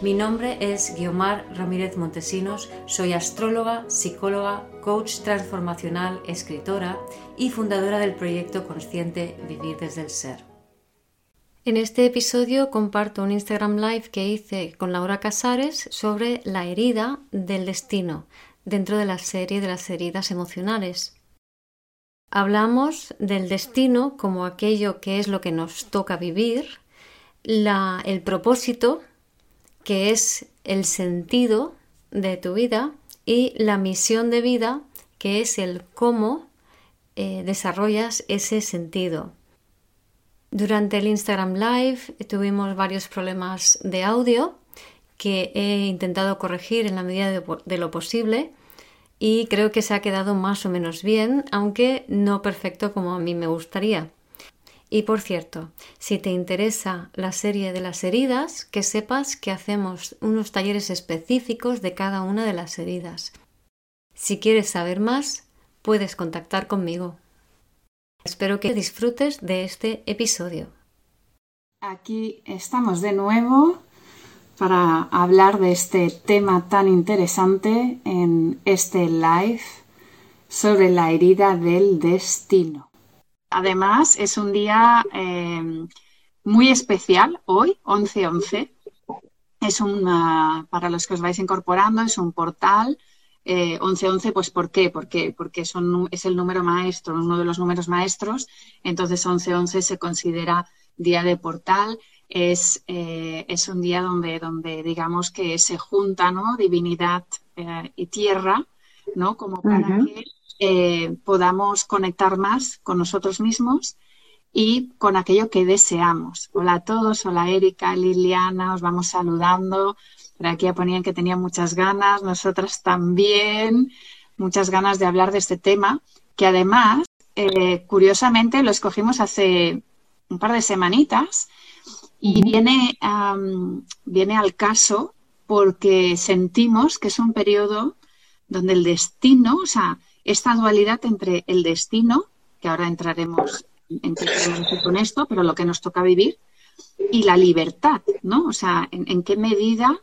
Mi nombre es Guiomar Ramírez Montesinos, soy astróloga, psicóloga, coach transformacional, escritora y fundadora del proyecto consciente Vivir desde el Ser. En este episodio comparto un Instagram Live que hice con Laura Casares sobre la herida del destino dentro de la serie de las heridas emocionales. Hablamos del destino como aquello que es lo que nos toca vivir, el propósito que es el sentido de tu vida y la misión de vida, que es el cómo eh, desarrollas ese sentido. Durante el Instagram Live tuvimos varios problemas de audio que he intentado corregir en la medida de lo posible y creo que se ha quedado más o menos bien, aunque no perfecto como a mí me gustaría. Y por cierto, si te interesa la serie de las heridas, que sepas que hacemos unos talleres específicos de cada una de las heridas. Si quieres saber más, puedes contactar conmigo. Espero que disfrutes de este episodio. Aquí estamos de nuevo para hablar de este tema tan interesante en este live sobre la herida del destino. Además, es un día eh, muy especial hoy, 11-11. Es un, para los que os vais incorporando, es un portal. Eh, 11-11, pues ¿por qué? Porque, porque son, es el número maestro, uno de los números maestros. Entonces, 11-11 se considera día de portal. Es, eh, es un día donde, donde digamos que se junta ¿no? divinidad eh, y tierra, ¿no? Como para que eh, podamos conectar más con nosotros mismos y con aquello que deseamos. Hola a todos, hola Erika, Liliana, os vamos saludando. Por aquí ya ponían que tenían muchas ganas, nosotras también, muchas ganas de hablar de este tema, que además, eh, curiosamente, lo escogimos hace un par de semanitas y viene, viene al caso porque sentimos que es un periodo donde el destino, o sea, esta dualidad entre el destino, que ahora entraremos en queremos con esto, pero lo que nos toca vivir, y la libertad, ¿no? O sea, en, qué medida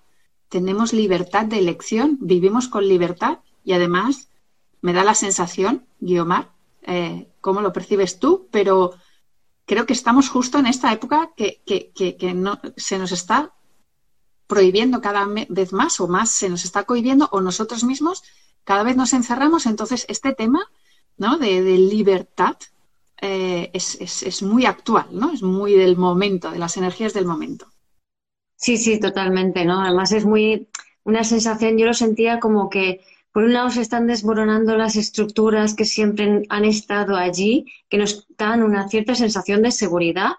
tenemos libertad de elección, vivimos con libertad y además me da la sensación, Guiomar, eh, cómo lo percibes tú, pero creo que estamos justo en esta época que, que, no, se nos está prohibiendo cada vez más o más se nos está cohibiendo o nosotros mismos cada vez nos encerramos, entonces este tema ¿no? de, libertad eh, es, muy actual, ¿no? Es muy del momento, de las energías del momento. Sí, sí, totalmente, ¿no? Además es muy una sensación, yo lo sentía como que por un lado se están desmoronando las estructuras que siempre han estado allí, que nos dan una cierta sensación de seguridad,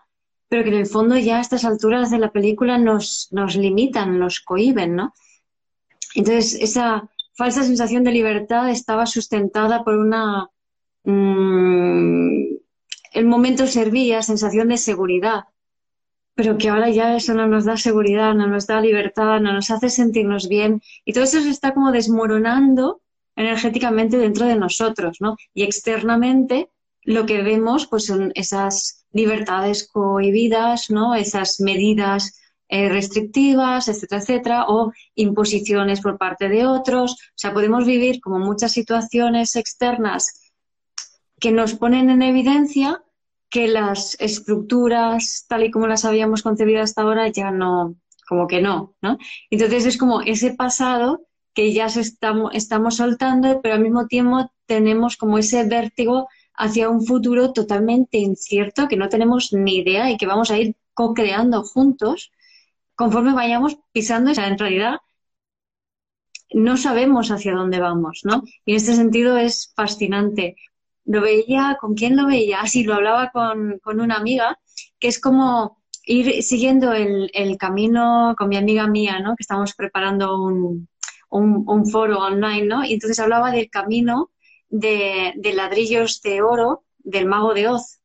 pero que en el fondo ya a estas alturas de la película nos, nos limitan, nos cohiben, ¿no? Entonces, esa, falsa sensación de libertad estaba sustentada por una... Mm, el momento servía sensación de seguridad, pero que ahora ya eso no nos da seguridad, no nos da libertad, no nos hace sentirnos bien y todo eso se está como desmoronando energéticamente dentro de nosotros, ¿no? Y externamente lo que vemos pues son esas libertades cohibidas, ¿no? Esas medidas eh, restrictivas, etcétera, etcétera, o imposiciones por parte de otros. O sea, podemos vivir como muchas situaciones externas que nos ponen en evidencia que las estructuras tal y como las habíamos concebido hasta ahora ya no, como que no, ¿no? Entonces es como ese pasado que ya se estamos, estamos soltando, pero al mismo tiempo tenemos como ese vértigo hacia un futuro totalmente incierto que no tenemos ni idea y que vamos a ir co-creando juntos conforme vayamos pisando esa en realidad no sabemos hacia dónde vamos, ¿no? Y en este sentido es fascinante. Lo veía, ¿con quién lo veía? Así ah, lo hablaba con, una amiga, que es como ir siguiendo el, camino con mi amiga mía, ¿no? Que estamos preparando un, un, foro online, ¿no? Y entonces hablaba del camino de, de ladrillos de oro del mago de Oz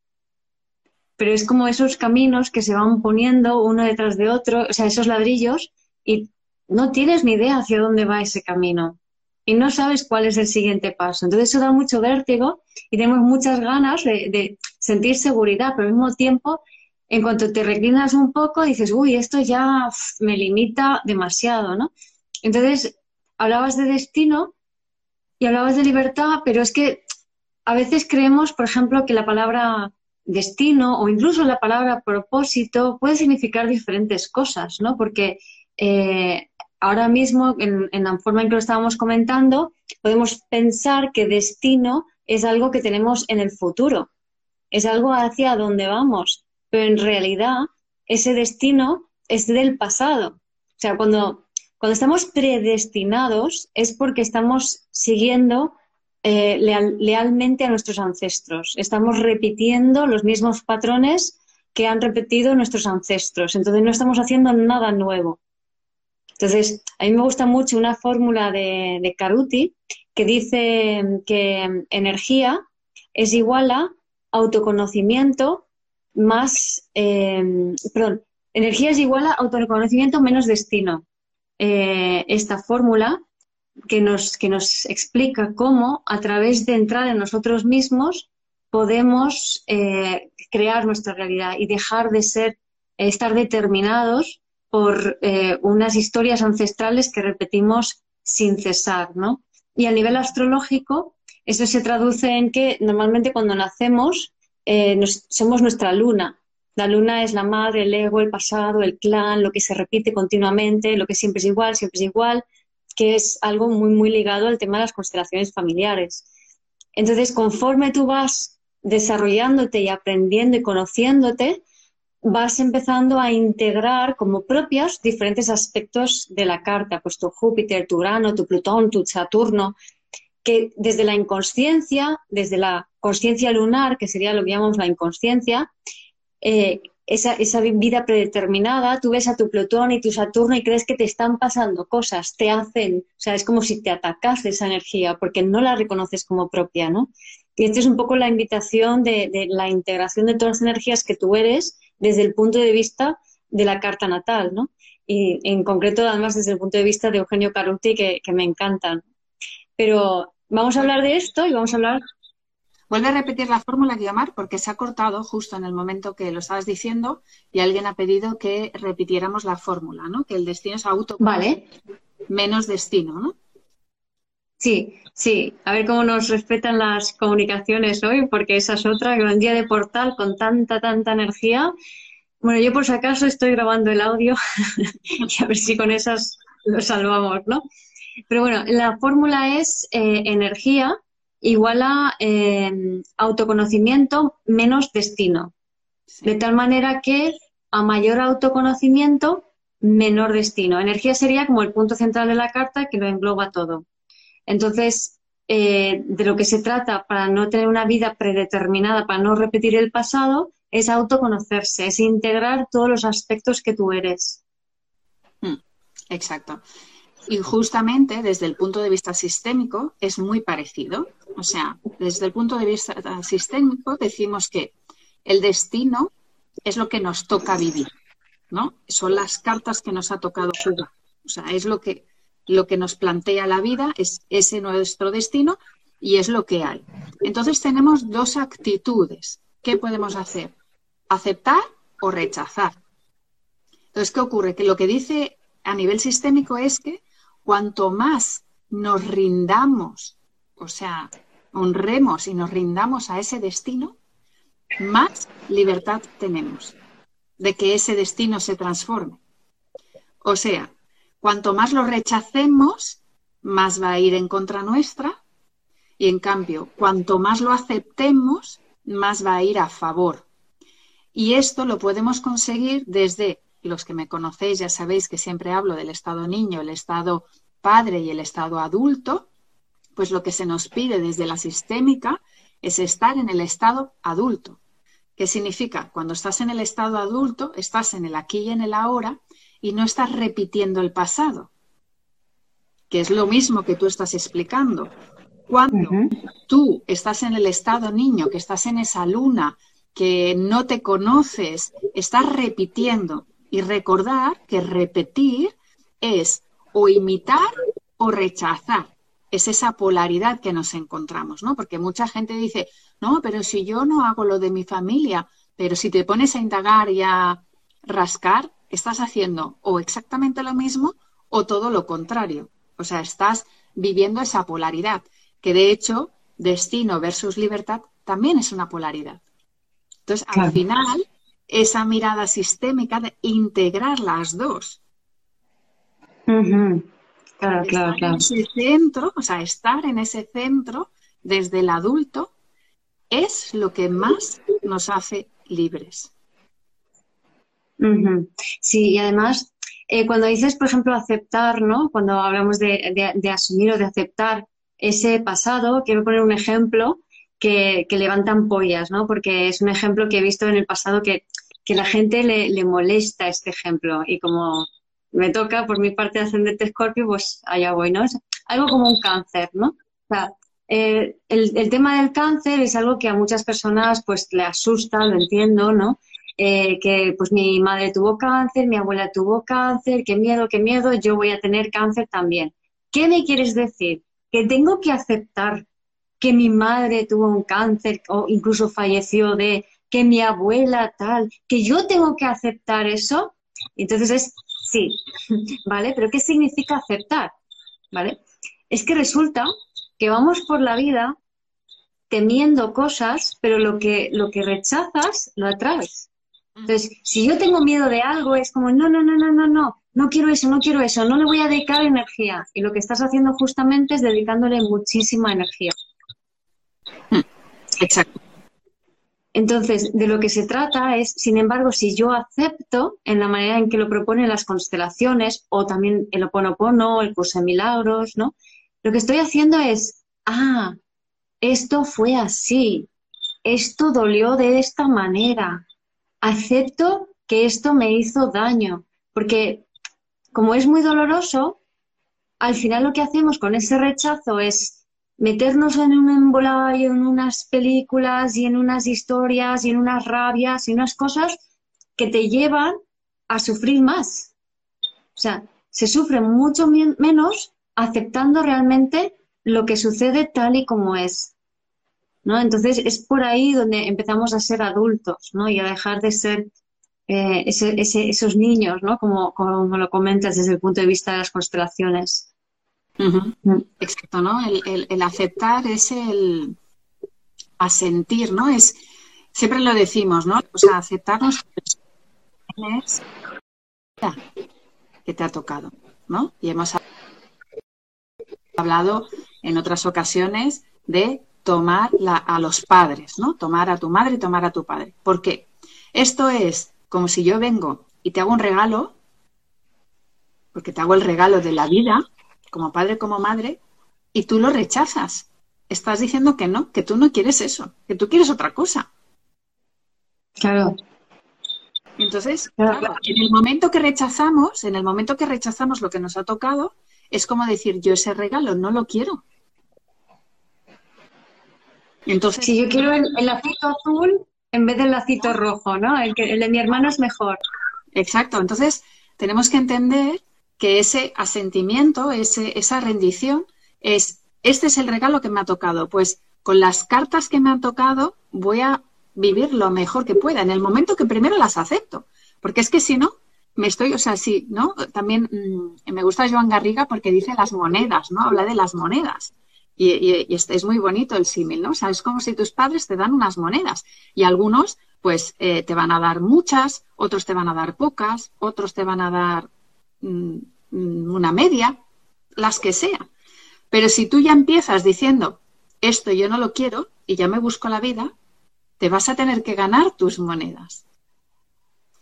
pero es como esos caminos que se van poniendo uno detrás de otro, o sea, esos ladrillos, y no tienes ni idea hacia dónde va ese camino y no sabes cuál es el siguiente paso. Entonces eso da mucho vértigo y tenemos muchas ganas de, sentir seguridad, pero al mismo tiempo, en cuanto te reclinas un poco, dices, uy, esto ya me limita demasiado, ¿no? Entonces, hablabas de destino y hablabas de libertad, pero es que a veces creemos, por ejemplo, que la palabra destino o incluso la palabra propósito puede significar diferentes cosas, ¿no? Porque eh, ahora mismo, en, la forma en que lo estábamos comentando, podemos pensar que destino es algo que tenemos en el futuro, es algo hacia donde vamos, pero en realidad ese destino es del pasado. O sea, cuando, cuando estamos predestinados es porque estamos siguiendo eh, lealmente a nuestros ancestros. Estamos repitiendo los mismos patrones que han repetido nuestros ancestros. Entonces no estamos haciendo nada nuevo. Entonces, a mí me gusta mucho una fórmula de, de Caruti que dice que energía es igual a autoconocimiento más, eh, perdón, energía es igual a autoconocimiento menos destino. Eh, esta fórmula que nos, que nos explica cómo a través de entrar en nosotros mismos podemos eh, crear nuestra realidad y dejar de ser, estar determinados por eh, unas historias ancestrales que repetimos sin cesar, ¿no? Y a nivel astrológico, eso se traduce en que normalmente cuando nacemos eh, somos nuestra luna. La luna es la madre, el ego, el pasado, el clan, lo que se repite continuamente, lo que siempre es igual, siempre es igual, que es algo muy, muy ligado al tema de las constelaciones familiares. Entonces, conforme tú vas desarrollándote y aprendiendo y conociéndote, vas empezando a integrar como propios diferentes aspectos de la carta, pues tu Júpiter, tu Urano, tu Plutón, tu Saturno, que desde la inconsciencia, desde la conciencia lunar, que sería lo que llamamos la inconsciencia, eh, esa, esa, vida predeterminada, tú ves a tu Plutón y tu Saturno y crees que te están pasando cosas, te hacen, o sea, es como si te atacas esa energía porque no la reconoces como propia, ¿no? Y esta es un poco la invitación de, de, la integración de todas las energías que tú eres desde el punto de vista de la carta natal, ¿no? Y en concreto, además, desde el punto de vista de Eugenio Caruti, que, que me encantan. Pero vamos a hablar de esto y vamos a hablar Vuelve a repetir la fórmula, Guiomar, porque se ha cortado justo en el momento que lo estabas diciendo y alguien ha pedido que repitiéramos la fórmula, ¿no? Que el destino es auto vale. menos destino, ¿no? Sí, sí. A ver cómo nos respetan las comunicaciones hoy, porque esa es otra, un día de portal con tanta, tanta energía. Bueno, yo por si acaso estoy grabando el audio y a ver si con esas lo salvamos, ¿no? Pero bueno, la fórmula es eh, energía igual a em, autoconocimiento menos destino. De tal manera que a mayor autoconocimiento, menor destino. Energía sería como el punto central de la carta que lo engloba todo. Entonces, eh, de lo que se trata para no tener una vida predeterminada, para no repetir el pasado, es autoconocerse, es integrar todos los aspectos que tú eres. Mm, exacto. Y justamente desde el punto de vista sistémico es muy parecido. O sea, desde el punto de vista sistémico decimos que el destino es lo que nos toca vivir, ¿no? Son las cartas que nos ha tocado jugar. O sea, es lo que, lo que nos plantea la vida, es ese nuestro destino y es lo que hay. Entonces tenemos dos actitudes. ¿Qué podemos hacer? Aceptar o rechazar. Entonces, ¿qué ocurre? Que lo que dice a nivel sistémico es que cuanto más nos rindamos, o sea, honremos y nos rindamos a ese destino, más libertad tenemos de que ese destino se transforme. O sea, cuanto más lo rechacemos, más va a ir en contra nuestra y en cambio, cuanto más lo aceptemos, más va a ir a favor. Y esto lo podemos conseguir desde los que me conocéis ya sabéis que siempre hablo del estado niño, el estado padre y el estado adulto, pues lo que se nos pide desde la sistémica es estar en el estado adulto. ¿Qué significa? Cuando estás en el estado adulto, estás en el aquí y en el ahora y no estás repitiendo el pasado. que es lo mismo que tú estás explicando. Cuando tú estás en el estado niño, que estás en esa luna, que no te conoces, estás repitiendo. Y recordar que repetir es o imitar o rechazar. Es esa polaridad que nos encontramos, ¿no? Porque mucha gente dice, no, pero si yo no hago lo de mi familia, pero si te pones a indagar y a rascar, estás haciendo o exactamente lo mismo o todo lo contrario. O sea, estás viviendo esa polaridad, que de hecho, destino versus libertad también es una polaridad. Entonces, al final, esa mirada sistémica de integrar las dos. Claro, claro, claro. ese centro, o sea, estar en ese centro desde el adulto es lo que más nos hace libres. Sí, y además, eh, cuando dices, por ejemplo, aceptar, ¿no? Cuando hablamos de, asumir o de aceptar ese pasado, quiero poner un ejemplo que, levantan pollas, ¿no? Porque es un ejemplo que he visto en el pasado que, que la gente le, le, molesta este ejemplo. Y como me toca por mi parte ascendente Scorpio, pues allá voy, ¿no? Es algo como un cáncer, ¿no? O sea, eh, el, el, tema del cáncer es algo que a muchas personas pues le asusta, lo entiendo, ¿no? Eh, que pues mi madre tuvo cáncer, mi abuela tuvo cáncer, qué miedo, qué miedo, yo voy a tener cáncer también. ¿Qué me quieres decir? Que tengo que aceptar que mi madre tuvo un cáncer o incluso falleció de que mi abuela tal, que yo tengo que aceptar eso. Entonces es sí, ¿vale? Pero ¿qué significa aceptar? ¿Vale? Es que resulta que vamos por la vida temiendo cosas, pero lo que, lo que rechazas lo atraes. Entonces, si yo tengo miedo de algo, es como, no, no, no, no, no, no, no quiero eso, no quiero eso, no le voy a dedicar energía. Y lo que estás haciendo justamente es dedicándole muchísima energía. Hmm, exacto. Entonces, de lo que se trata es, sin embargo, si yo acepto en la manera en que lo proponen las constelaciones o también el Oponopono, el curso de milagros, ¿no? Lo que estoy haciendo es, ah, esto fue así, esto dolió de esta manera, acepto que esto me hizo daño, porque como es muy doloroso, al final lo que hacemos con ese rechazo es meternos en un embolado, en unas películas y en unas historias y en unas rabias y unas cosas que te llevan a sufrir más. O sea, se sufre mucho menos aceptando realmente lo que sucede tal y como es. ¿no? Entonces es por ahí donde empezamos a ser adultos, ¿no? Y a dejar de ser eh, esos niños, ¿no? Como, como lo comentas desde el punto de vista de las constelaciones. Mm. Exacto, ¿no? El, aceptar es el asentir, ¿no? Es, siempre lo decimos, ¿no? O sea, aceptarnos es que te ha tocado, ¿no? Y hemos hablado en otras ocasiones de tomar a los padres, ¿no? Tomar a tu madre y tomar a tu padre. ¿Por qué? Esto es como si yo vengo y te hago un regalo, porque te hago el regalo de la vida, como padre, como madre, y tú lo rechazas. Estás diciendo que no, que tú no quieres eso, que tú quieres otra cosa. Claro. Entonces, en el momento que rechazamos, en el momento que rechazamos lo que nos ha tocado, es como decir, yo ese regalo no lo quiero. Entonces, si yo quiero el, lacito azul en vez del lacito rojo, ¿no? El, que, el de mi hermano es mejor. Exacto. Entonces, tenemos que entender que ese asentimiento, ese, esa rendición, es, este es el regalo que me ha tocado. Pues con las cartas que me han tocado voy a vivir lo mejor que pueda, en el momento que primero las acepto. Porque es que si no, me estoy, o sea, sí, ¿no? También mm, me gusta Joan Garriga porque dice las monedas, ¿no? Habla de las monedas. Y, es, muy bonito el símil, ¿no? O sea, es como si tus padres te dan unas monedas y algunos, pues, eh, te van a dar muchas, otros te van a dar pocas, otros te van a dar mm, una media, las que sea. Pero si tú ya empiezas diciendo, esto yo no lo quiero y ya me busco la vida, te vas a tener que ganar tus monedas.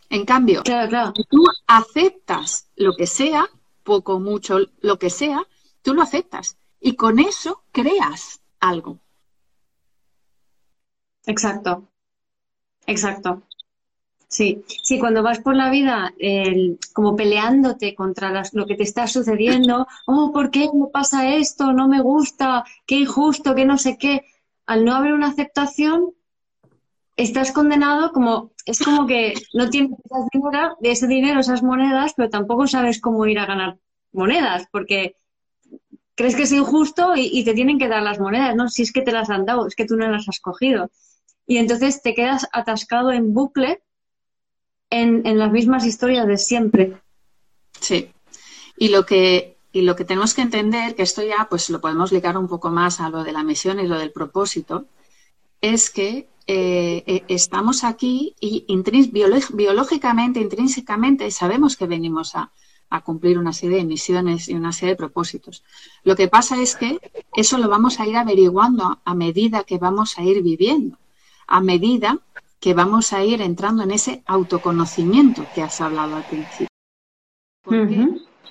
En cambio, si tú aceptas lo que sea, poco, mucho, lo que sea, tú lo aceptas y con eso creas algo. Exacto, exacto. Sí, sí, cuando vas por la vida como peleándote contra lo que te está sucediendo, oh, ¿por qué me pasa esto? No me gusta, qué injusto, qué no sé qué. Al no haber una aceptación, estás condenado como, es como que no tienes de ese dinero, esas monedas, pero tampoco sabes cómo ir a ganar monedas, porque crees que es injusto y, y te tienen que dar las monedas, ¿no? Si es que te las han dado, es que tú no las has cogido. Y entonces te quedas atascado en bucle en, las mismas historias de siempre. Sí. Y lo que y lo que tenemos que entender, que esto ya pues lo podemos ligar un poco más a lo de la misión y lo del propósito, es que eh, eh, estamos aquí y biológicamente, intrínsecamente, sabemos que venimos a, a, cumplir una serie de misiones y una serie de propósitos. Lo que pasa es que eso lo vamos a ir averiguando a medida que vamos a ir viviendo, a medida que vamos a ir entrando en ese autoconocimiento que has hablado al principio.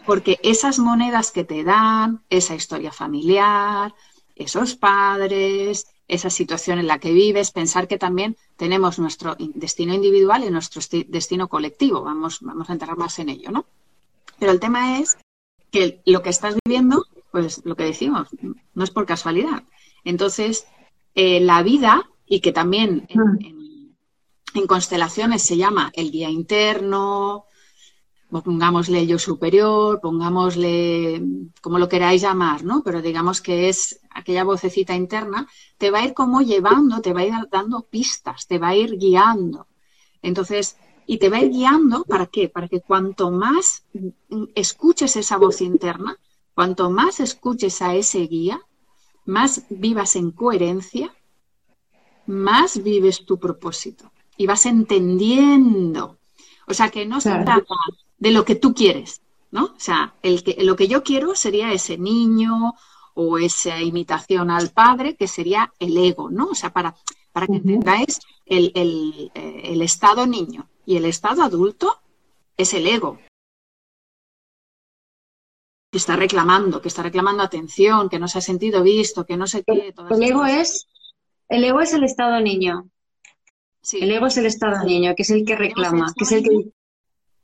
Porque esas monedas que te dan, esa historia familiar, esos padres, esa situación en la que vives, pensar que también tenemos nuestro destino individual y nuestro destino colectivo. Vamos, vamos a entrar más en ello, ¿no? Pero el tema es que lo que estás viviendo, pues lo que decimos, no es por casualidad. Entonces, eh, la vida, y que también en, en constelaciones se llama el guía interno, pongámosle yo superior, pongámosle como lo queráis llamar, ¿no? Pero digamos que es aquella vocecita interna, te va a ir como llevando, te va a ir dando pistas, te va a ir guiando. Entonces, y te va a ir guiando, ¿para qué? Para que cuanto más escuches esa voz interna, cuanto más escuches a ese guía, más vivas en coherencia, más vives tu propósito y vas entendiendo. O sea, que no se trata de lo que tú quieres, ¿no? O sea, el que, lo que yo quiero sería ese niño o esa imitación al padre, que sería el ego, ¿no? O sea, para, para que entendáis el, el, eh, el estado niño y el estado adulto es el ego, que está reclamando, que está reclamando atención, que no se ha sentido visto, que no sé qué. el ego es el ego es el estado niño. El ego es el estado niño, que es el que reclama, que es el que...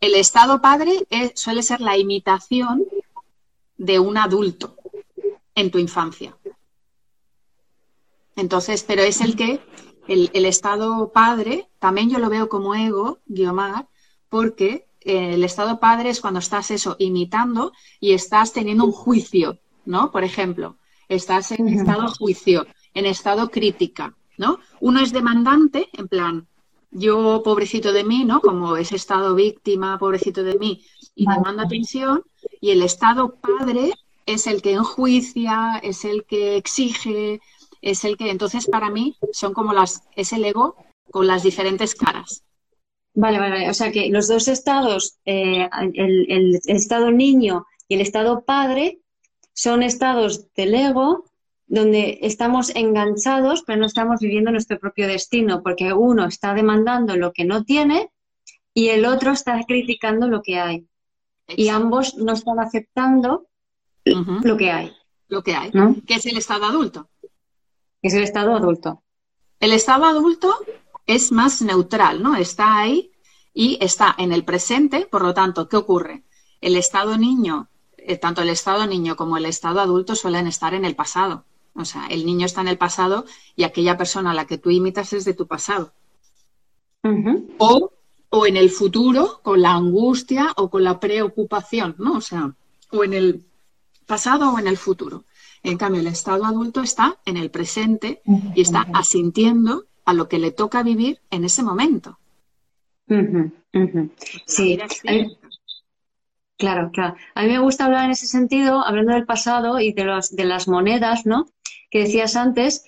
El estado padre suele ser la imitación de un adulto en tu infancia. Entonces, pero es el que, el, estado padre, también yo lo veo como ego, Guiomar, porque eh, el estado padre es cuando estás eso, imitando y estás teniendo un juicio, ¿no? Por ejemplo, estás en estado juicio, en estado crítica, ¿no? Uno es demandante, en plan, yo pobrecito de mí, ¿no? Como ese estado víctima, pobrecito de mí, y demanda atención, y el estado padre es el que enjuicia, es el que exige, es el que, entonces para mí son como las, es el ego con las diferentes caras. Vale, vale, o sea que los dos estados, eh, el, el estado niño y el estado padre, son estados del ego donde estamos enganchados, pero no estamos viviendo nuestro propio destino, porque uno está demandando lo que no tiene y el otro está criticando lo que hay. Y ambos no están aceptando lo que hay. Lo que hay, que es el estado adulto. Es el estado adulto. El estado adulto es más neutral, ¿no? Está ahí y está en el presente, por lo tanto, ¿qué ocurre? El estado niño, eh, tanto el estado niño como el estado adulto suelen estar en el pasado. O sea, el niño está en el pasado y aquella persona a la que tú imitas es de tu pasado. o, o, en el futuro con la angustia o con la preocupación, ¿no? O sea, o en el pasado o en el futuro. En cambio, el estado adulto está en el presente y está asintiendo a lo que le toca vivir en ese momento. Sí. Claro, claro. A mí me gusta hablar en ese sentido, hablando del pasado y de, los, de las monedas, ¿no? Que decías antes.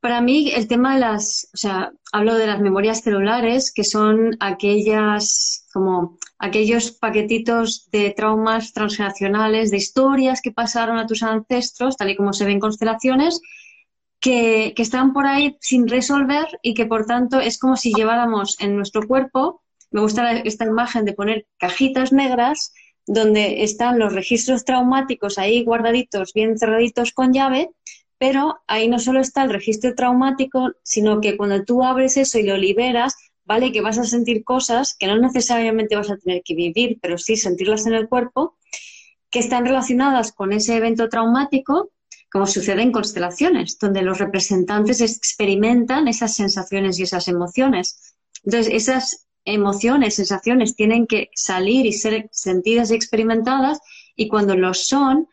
Para mí, el tema de las, o sea, hablo de las memorias celulares, que son aquellas, como aquellos paquetitos de traumas transgeneracionales, de historias que pasaron a tus ancestros, tal y como se ven en constelaciones, que, que están por ahí sin resolver y que por tanto es como si lleváramos en nuestro cuerpo, me gusta esta imagen de poner cajitas negras donde están los registros traumáticos ahí guardaditos, bien cerraditos con llave, pero ahí no solo está el registro traumático, sino que cuando tú abres eso y lo liberas, ¿vale? Que vas a sentir cosas que no necesariamente vas a tener que vivir, pero sí sentirlas en el cuerpo, que están relacionadas con ese evento traumático, como sucede en constelaciones, donde los representantes experimentan esas sensaciones y esas emociones. Entonces, esas emociones, sensaciones tienen que salir y ser sentidas y experimentadas y cuando lo son,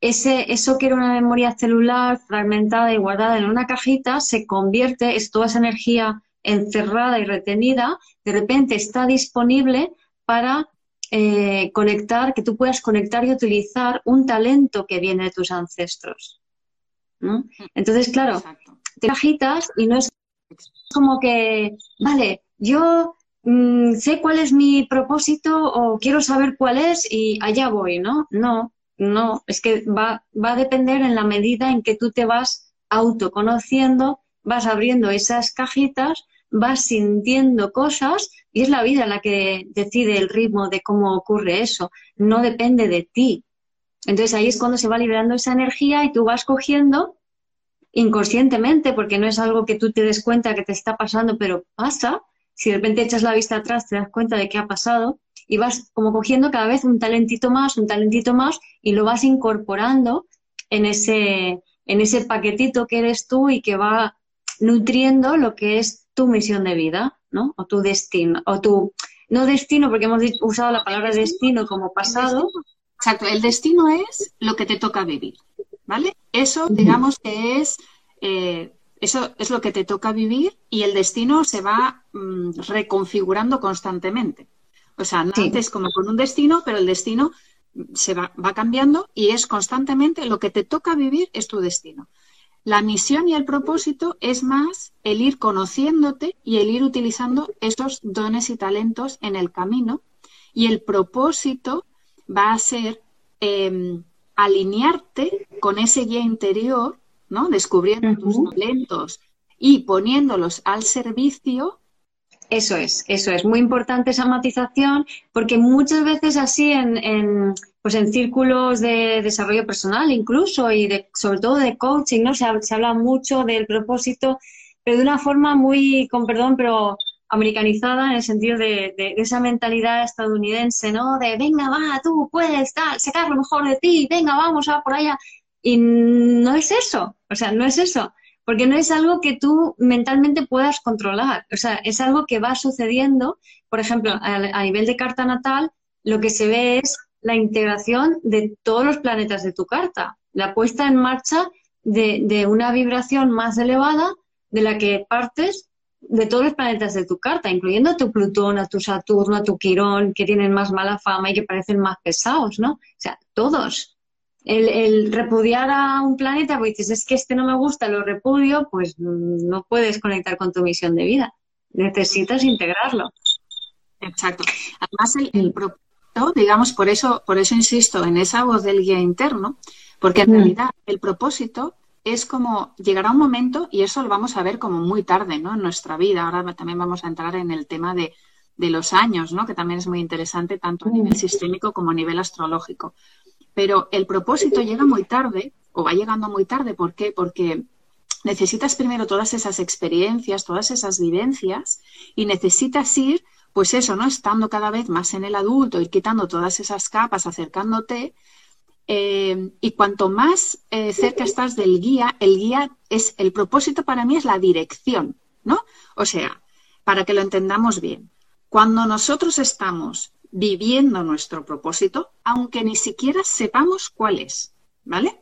ese, eso que era una memoria celular fragmentada y guardada en una cajita se convierte, es toda esa energía encerrada y retenida, de repente está disponible para eh, conectar, que tú puedas conectar y utilizar un talento que viene de tus ancestros. Entonces, claro, te cajitas y no es como que, vale, yo mm, sé cuál es mi propósito o quiero saber cuál es y allá voy, ¿no? No, no, es que va, va a depender en la medida en que tú te vas autoconociendo, vas abriendo esas cajitas, vas sintiendo cosas y es la vida la que decide el ritmo de cómo ocurre eso, no depende de ti. Entonces ahí es cuando se va liberando esa energía y tú vas cogiendo inconscientemente, porque no es algo que tú te des cuenta que te está pasando, pero pasa, si de repente echas la vista atrás, te das cuenta de qué ha pasado y vas como cogiendo cada vez un talentito más, un talentito más y lo vas incorporando en ese, en ese paquetito que eres tú y que va nutriendo lo que es tu misión de vida, ¿no? O tu destino, o tu, no destino, porque hemos usado la palabra destino como pasado. Exacto, el destino es lo que te toca vivir, ¿vale? Eso, digamos que es eh, eso es lo que te toca vivir y el destino se va mm, reconfigurando constantemente. O sea, antes como con un destino, pero el destino se va, va, cambiando y es constantemente lo que te toca vivir es tu destino. La misión y el propósito es más el ir conociéndote y el ir utilizando esos dones y talentos en el camino. Y el propósito va a ser em, alinearte con ese guía interior ¿no? Descubriendo tus talentos y poniéndolos al servicio. Eso es, eso es. Muy importante esa matización, porque muchas veces así en, pues en círculos de desarrollo personal incluso y de, sobre todo de coaching, ¿no? Se, se habla mucho del propósito, pero de una forma muy, con perdón, pero americanizada en el sentido de, de, esa mentalidad estadounidense, ¿no? De venga, va, tú puedes tal, sacar lo mejor de ti, venga, vamos a por allá. Y no es eso, o sea, no es eso, porque no es algo que tú mentalmente puedas controlar, o sea, es algo que va sucediendo, por ejemplo, a, nivel de carta natal, lo que se ve es la integración de todos los planetas de tu carta, la puesta en marcha de, de una vibración más elevada de la que partes de todos los planetas de tu carta, incluyendo a tu Plutón, a tu Saturno, a tu Quirón, que tienen más mala fama y que parecen más pesados, ¿no? O sea, todos el, repudiar a un planeta, pues dices, es que este no me gusta, lo repudio, pues no puedes conectar con tu misión de vida. Necesitas integrarlo. Exacto. Además, el, propósito, digamos, por eso, por eso insisto en esa voz del guía interno, porque en mm. realidad el propósito es como llegará un momento, y eso lo vamos a ver como muy tarde, ¿no? En nuestra vida. Ahora también vamos a entrar en el tema de, de los años, ¿no? Que también es muy interesante tanto a nivel mm. sistémico como a nivel astrológico. Pero el propósito llega muy tarde, o va llegando muy tarde, ¿por qué? Porque necesitas primero todas esas experiencias, todas esas vivencias, y necesitas ir, pues eso, ¿no? Estando cada vez más en el adulto, ir quitando todas esas capas, acercándote. Eh, y cuanto más eh, cerca estás del guía, el guía es, el propósito para mí es la dirección, ¿no? O sea, para que lo entendamos bien, cuando nosotros estamos viviendo nuestro propósito, aunque ni siquiera sepamos cuál es. ¿Vale?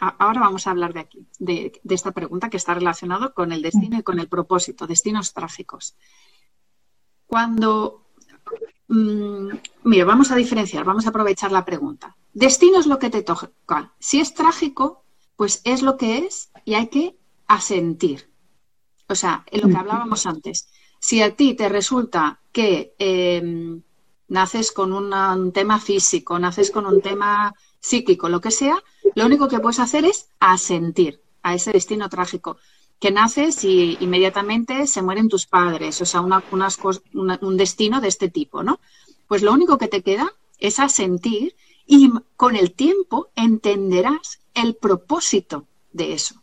Ahora vamos a hablar de aquí, de, esta pregunta que está relacionada con el destino y con el propósito, destinos trágicos. Cuando, mm, mira, vamos a diferenciar, vamos a aprovechar la pregunta. Destino es lo que te toca. Si es trágico, pues es lo que es y hay que asentir. O sea, en lo que hablábamos antes. Si a ti te resulta que em, naces con un tema físico, naces con un tema psíquico, lo que sea, lo único que puedes hacer es asentir a ese destino trágico. Que naces y inmediatamente se mueren tus padres, o sea, un destino de este tipo, ¿no? Pues lo único que te queda es asentir y con el tiempo entenderás el propósito de eso.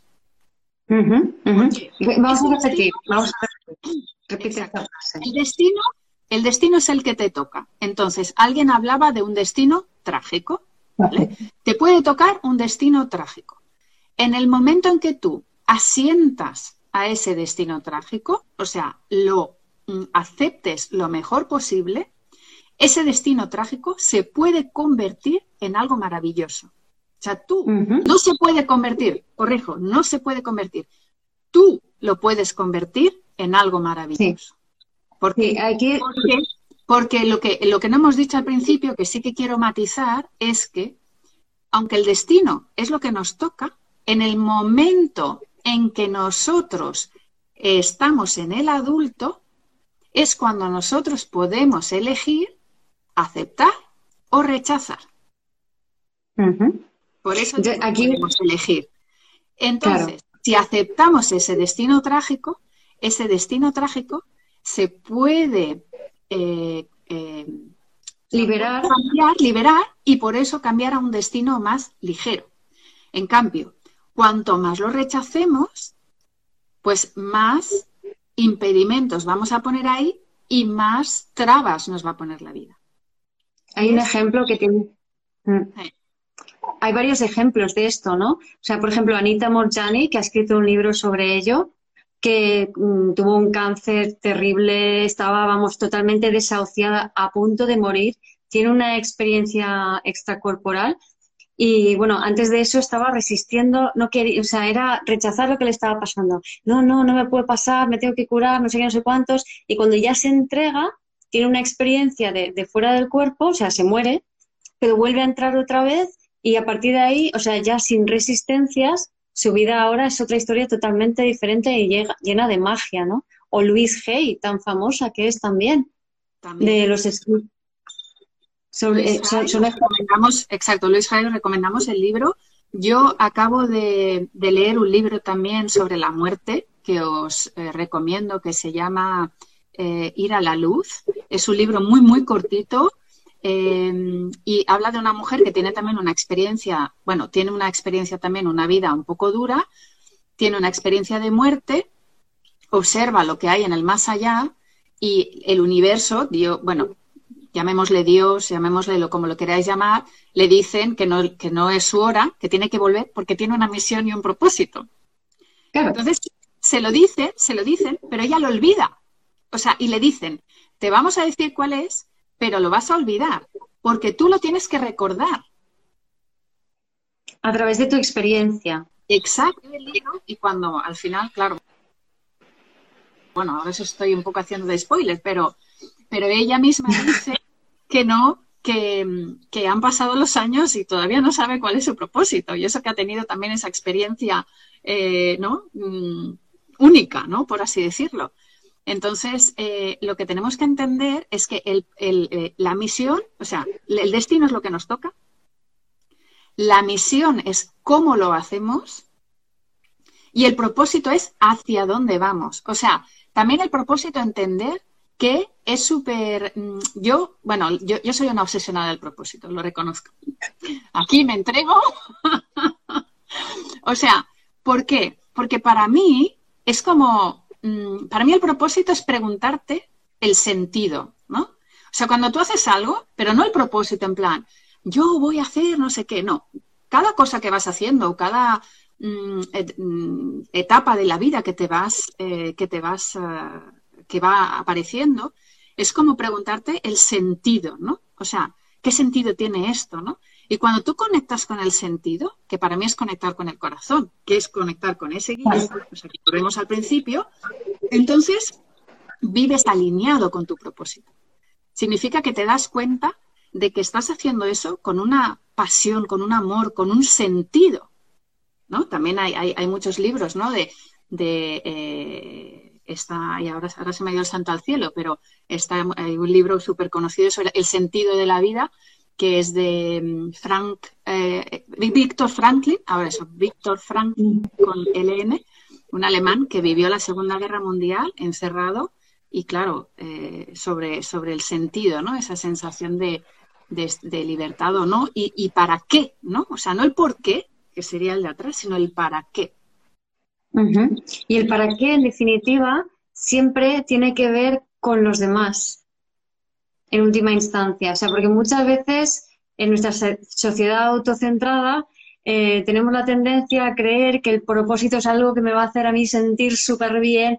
Vamos a repetir, vamos a repetir. Repite El destino, el destino es el que te toca. Entonces, alguien hablaba de un destino trágico. Te puede tocar un destino trágico. En el momento en que tú asientas a ese destino trágico, o sea, lo mm, aceptes lo mejor posible, ese destino trágico se puede convertir en algo maravilloso. O sea, tú no se puede convertir, corrijo, no se puede convertir. Tú lo puedes convertir en algo maravilloso. Porque, hay que... porque, lo, que, lo que no hemos dicho al principio, que sí que quiero matizar, es que aunque el destino es lo que nos toca, en el momento en que nosotros estamos en el adulto, es cuando nosotros podemos elegir aceptar o rechazar. Por eso aquí podemos elegir. Entonces, si aceptamos ese destino trágico, ese destino trágico se puede eh, eh, liberar. liberar y por eso cambiar a un destino más ligero. En cambio, cuanto más lo rechacemos, pues más impedimentos vamos a poner ahí y más trabas nos va a poner la vida. Hay un ejemplo que tiene. Mm. Hay varios ejemplos de esto, ¿no? O sea, por ejemplo, Anita Morjani, que ha escrito un libro sobre ello, que mm, tuvo un cáncer terrible, estaba, vamos, totalmente desahuciada, a punto de morir, tiene una experiencia extracorporal y bueno, antes de eso estaba resistiendo, no quería, o sea, era rechazar lo que le estaba pasando. No, no, no me puede pasar, me tengo que curar, no sé qué, no sé cuántos. Y cuando ya se entrega, tiene una experiencia de, de fuera del cuerpo, o sea, se muere, pero vuelve a entrar otra vez y a partir de ahí, o sea, ya sin resistencias, su vida ahora es otra historia totalmente diferente y llega, llena de magia, ¿no? O Luis Hay, tan famosa que es también, de los eh, recomendamos, exacto, Luis Hay, recomendamos el libro. Yo acabo de, leer un libro también sobre la muerte que os eh, recomiendo, que se llama eh, Ir a la luz. Es un libro muy, muy cortito, Em, y habla de una mujer que tiene también una experiencia, bueno, tiene una experiencia también, una vida un poco dura, tiene una experiencia de muerte, observa lo que hay en el más allá y el universo, bueno, llamémosle Dios, llamémosle lo, como lo queráis llamar, le dicen que no, que no es su hora, que tiene que volver porque tiene una misión y un propósito. Entonces, se lo dice, se lo dicen, pero ella lo olvida. O sea, y le dicen, te vamos a decir cuál es, pero lo vas a olvidar, porque tú lo tienes que recordar. A través de tu experiencia. Exacto, y cuando al final, claro, bueno, ahora eso estoy un poco haciendo de spoiler, pero, pero ella misma dice que no, que, que, han pasado los años y todavía no sabe cuál es su propósito. Y eso que ha tenido también esa experiencia, eh, ¿no? Mm, única, ¿no? Por así decirlo. Entonces, eh, lo que tenemos que entender es que eh, la misión, o sea, el destino es lo que nos toca, la misión es cómo lo hacemos y el propósito es hacia dónde vamos. O sea, también el propósito entender que es súper... Mm, yo, bueno, yo, yo soy una obsesionada del propósito, lo reconozco. Aquí me entrego. o sea, ¿por qué? Porque para mí es como para mí el propósito es preguntarte el sentido, ¿no? O sea, cuando tú haces algo, pero no el propósito en plan, yo voy a hacer no sé qué, no. Cada cosa que vas haciendo, cada mm, mm, etapa de la vida que te vas, eh, que te vas, eh, que va apareciendo, es como preguntarte el sentido, ¿no? O sea, ¿qué sentido tiene esto, no? Y cuando tú conectas con el sentido, que para mí es conectar con el corazón, que es conectar con ese guía, o sea, que volvemos al principio, entonces vives alineado con tu propósito. Significa que te das cuenta de que estás haciendo eso con una pasión, con un amor, con un sentido. ¿no? También hay, hay, muchos libros ¿no? de, de eh, y ahora, ahora se me ha ido el santo al cielo, pero está, hay un libro súper conocido sobre el sentido de la vida que es de mm, Frank, eh, Víctor Franklin, ahora eso, Víctor Franklin con LN, un alemán que vivió la Segunda Guerra Mundial encerrado y claro, eh, sobre, sobre el sentido, ¿no? Esa sensación de, libertad o no y, para qué, ¿no? O sea, no el por qué, que sería el de atrás, sino el para qué. Y el para qué, en definitiva, siempre tiene que ver con los demás, en última instancia. O sea, porque muchas veces en nuestra sociedad autocentrada eh, tenemos la tendencia a creer que el propósito es algo que me va a hacer a mí sentir súper bien.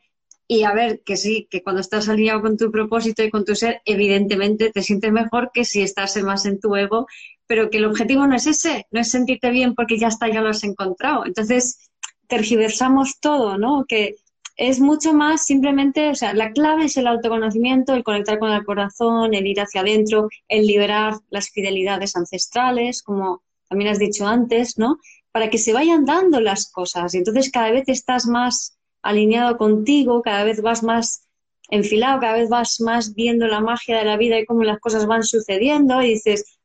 Y a ver, que sí, que cuando estás alineado con tu propósito y con tu ser, evidentemente te sientes mejor que si estás más en tu ego, pero que el objetivo no es ese, no es sentirte bien porque ya está, ya lo has encontrado. Entonces, tergiversamos todo, ¿no? Que es mucho más simplemente, o sea, la clave es el autoconocimiento, el conectar con el corazón, el ir hacia adentro, el liberar las fidelidades ancestrales, como también has dicho antes, ¿no? Para que se vayan dando las cosas y entonces cada vez estás más alineado contigo, cada vez vas más enfilado, cada vez vas más viendo la magia de la vida y cómo las cosas van sucediendo y dices,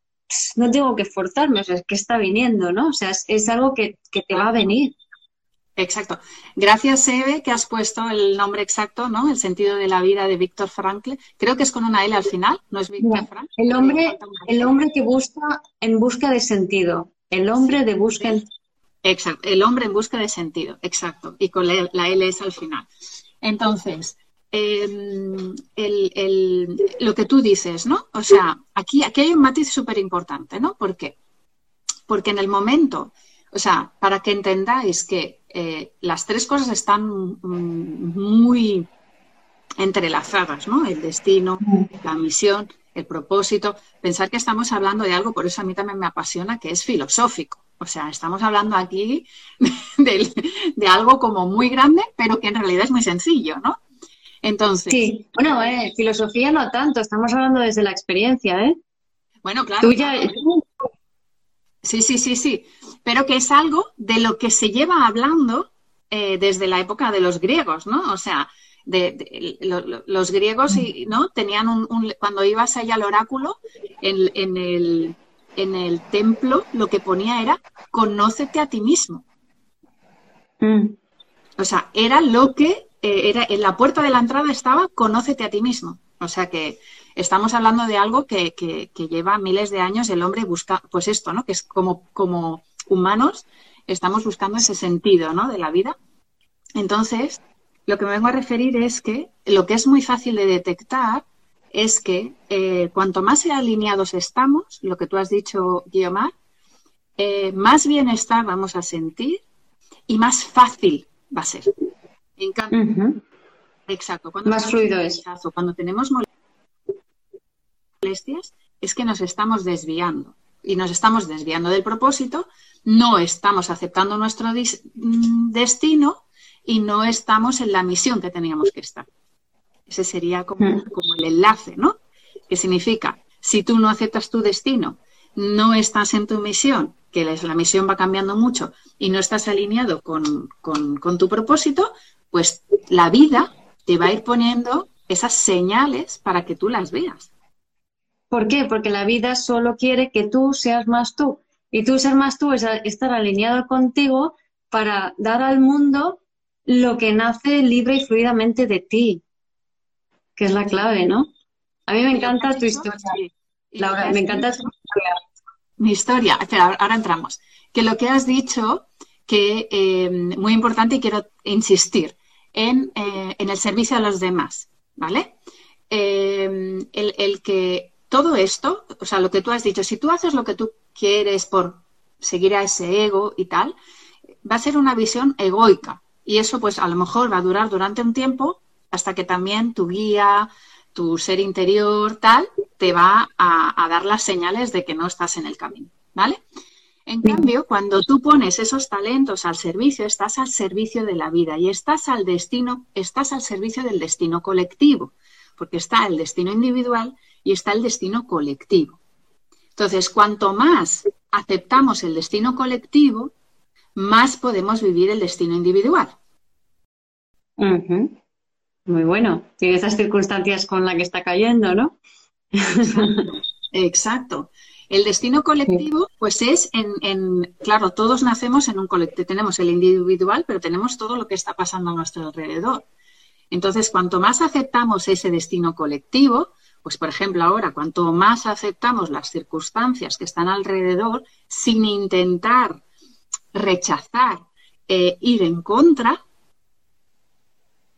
no tengo que forzarme, o sea, es que está viniendo, ¿no? O sea, es, algo que, que te va a venir. Exacto. Gracias, Eve, que has puesto el nombre exacto, ¿no? El sentido de la vida de Víctor Frankl. Creo que es con una L al final, ¿no es Víctor Frankl? El hombre, el hombre que busca en busca de sentido. El hombre de busca en... Exacto, el hombre en busca de sentido, exacto. Y con la, L es al final. Entonces, em, lo que tú dices, ¿no? O sea, aquí, aquí hay un matiz súper importante, ¿no? ¿Por qué? Porque en el momento, o sea, para que entendáis que eh, las tres cosas están mm, muy entrelazadas, ¿no? El destino, la misión, el propósito. Pensar que estamos hablando de algo, por eso a mí también me apasiona, que es filosófico. O sea, estamos hablando aquí de, algo como muy grande, pero que en realidad es muy sencillo, ¿no? Entonces. Sí, bueno, eh, filosofía no tanto, estamos hablando desde la experiencia, ¿eh? Bueno, claro. Sí, sí, sí, sí pero que es algo de lo que se lleva hablando eh, desde la época de los griegos, ¿no? O sea, de, los griegos ¿no? tenían un, cuando ibas allá al oráculo, en, el, en el templo lo que ponía era conócete a ti mismo. Mm. O sea, era lo que eh, era en la puerta de la entrada estaba conócete a ti mismo. O sea que estamos hablando de algo que, que, que, lleva miles de años el hombre busca, pues esto, ¿no? Que es como, como humanos estamos buscando ese sentido ¿no? de la vida. Entonces, lo que me vengo a referir es que lo que es muy fácil de detectar es que eh, cuanto más alineados estamos, lo que tú has dicho, Guiomar, eh, más bienestar vamos a sentir y más fácil va a ser. Exacto. Cuando más fluido es. Cuando tenemos molestias, es que nos estamos desviando y nos estamos desviando del propósito no estamos aceptando nuestro mm, destino y no estamos en la misión que teníamos que estar. Ese sería como, hmm. el enlace, ¿no? Que significa, si tú no aceptas tu destino, no estás en tu misión, que la misión va cambiando mucho y no estás alineado con, con tu propósito, pues la vida te va a ir poniendo esas señales para que tú las veas. ¿Por qué? Porque la vida solo quiere que tú seas más tú. Y tú ser más tú es estar alineado contigo para dar al mundo lo que nace libre y fluidamente de ti, que es la clave, ¿no? A mí me encanta tu historia. Laura, me encanta tu historia. Mi historia, espera, ahora entramos. Que lo que has dicho, que eh, muy importante y quiero insistir, en, eh, en, el servicio a los demás, ¿vale? Eh, el, el, que todo esto, o sea, lo que tú has dicho, si tú haces lo que tú quieres por seguir a ese ego y tal, va a ser una visión egoica. Y eso pues a lo mejor va a durar durante un tiempo hasta que también tu guía, tu ser interior, tal, te va a, dar las señales de que no estás en el camino. ¿Vale? En cambio, cuando tú pones esos talentos al servicio, estás al servicio de la vida y estás al destino, estás al servicio del destino colectivo, porque está el destino individual y está el destino colectivo. Entonces, cuanto más aceptamos el destino colectivo, más podemos vivir el destino individual. Muy bueno. Tiene esas circunstancias con las que está cayendo, ¿no? Exacto. El destino colectivo, pues es en, claro, todos nacemos en un colectivo, tenemos el individual, pero tenemos todo lo que está pasando a nuestro alrededor. Entonces, cuanto más aceptamos ese destino colectivo, pues, por ejemplo, ahora, cuanto más aceptamos las circunstancias que están alrededor, sin intentar rechazar, e ir en contra,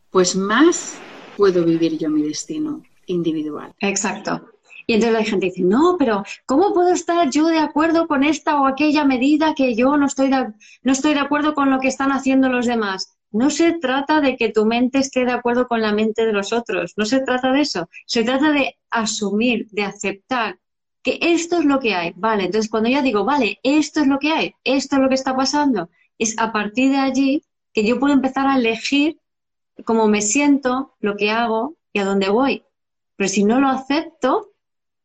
pues más puedo vivir yo mi destino individual. Exacto. Y entonces la gente dice, no, pero ¿cómo puedo estar yo de acuerdo con esta o aquella medida que yo no estoy de, no estoy de acuerdo con lo que están haciendo los demás? No se trata de que tu mente esté de acuerdo con la mente de los otros, no se trata de eso, se trata de asumir, de aceptar que esto es lo que hay, ¿vale? Entonces cuando yo digo, vale, esto es lo que hay, esto es lo que está pasando, es a partir de allí que yo puedo empezar a elegir cómo me siento, lo que hago y a dónde voy. Pero si no lo acepto,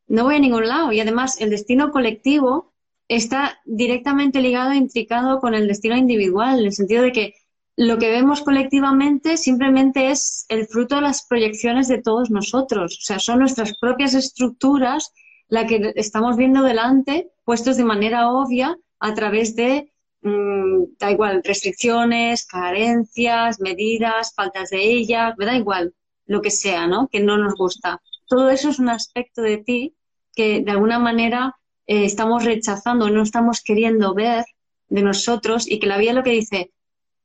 no voy a ningún lado. Y además el destino colectivo está directamente ligado e intricado con el destino individual, en el sentido de que lo que vemos colectivamente simplemente es el fruto de las proyecciones de todos nosotros. O sea, son nuestras propias estructuras las que estamos viendo delante, puestos de manera obvia a través de, mm, da igual, restricciones, carencias, medidas, faltas de ellas, me da igual lo que sea, ¿no? Que no nos gusta. Todo eso es un aspecto de ti que de alguna manera eh, estamos rechazando, no estamos queriendo ver de nosotros y que la vida lo que dice,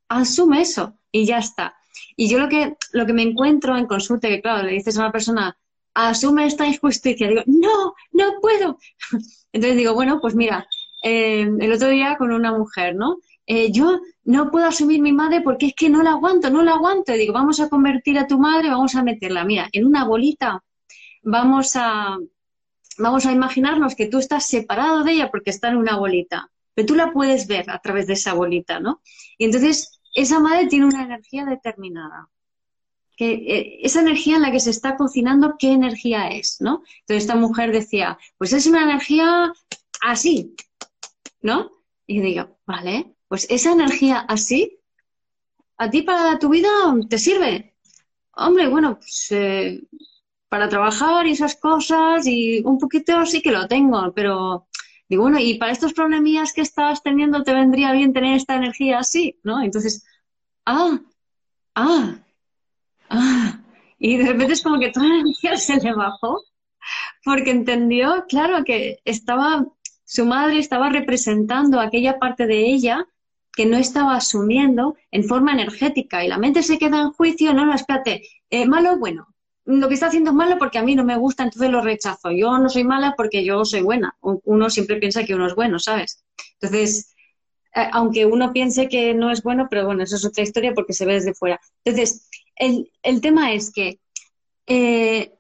asume eso y ya está. Y yo lo que, lo que me encuentro en consulta, que claro, le dices a una persona, asume esta injusticia, digo, no, no puedo. Entonces digo, bueno, pues mira, eh, el otro día con una mujer, ¿no? Eh, yo no puedo asumir mi madre porque es que no la aguanto, no la aguanto. Y digo, vamos a convertir a tu madre, vamos a meterla, mira, en una bolita, vamos a, vamos a imaginarnos que tú estás separado de ella porque está en una bolita, pero tú la puedes ver a través de esa bolita, ¿no? Y entonces esa madre tiene una energía determinada. Que, eh, esa energía en la que se está cocinando, ¿qué energía es? ¿no? Entonces esta mujer decía, pues es una energía así, ¿no? Y digo, vale, pues esa energía así, ¿a ti para tu vida te sirve? Hombre, bueno, pues eh, para trabajar y esas cosas y un poquito sí que lo tengo, pero digo, bueno, y para estos problemillas que estás teniendo te vendría bien tener esta energía así, ¿no? Entonces, ah, ah, ah. Y de repente es como que toda la energía se le bajó porque entendió, claro, que estaba, su madre estaba representando aquella parte de ella que no estaba asumiendo en forma energética y la mente se queda en juicio, no, no, espérate, eh, malo bueno, lo que está haciendo es malo porque a mí no me gusta, entonces lo rechazo. Yo no soy mala porque yo soy buena. Uno siempre piensa que uno es bueno, ¿sabes? Entonces, aunque uno piense que no es bueno, pero bueno, eso es otra historia porque se ve desde fuera. Entonces, el, tema es que eh,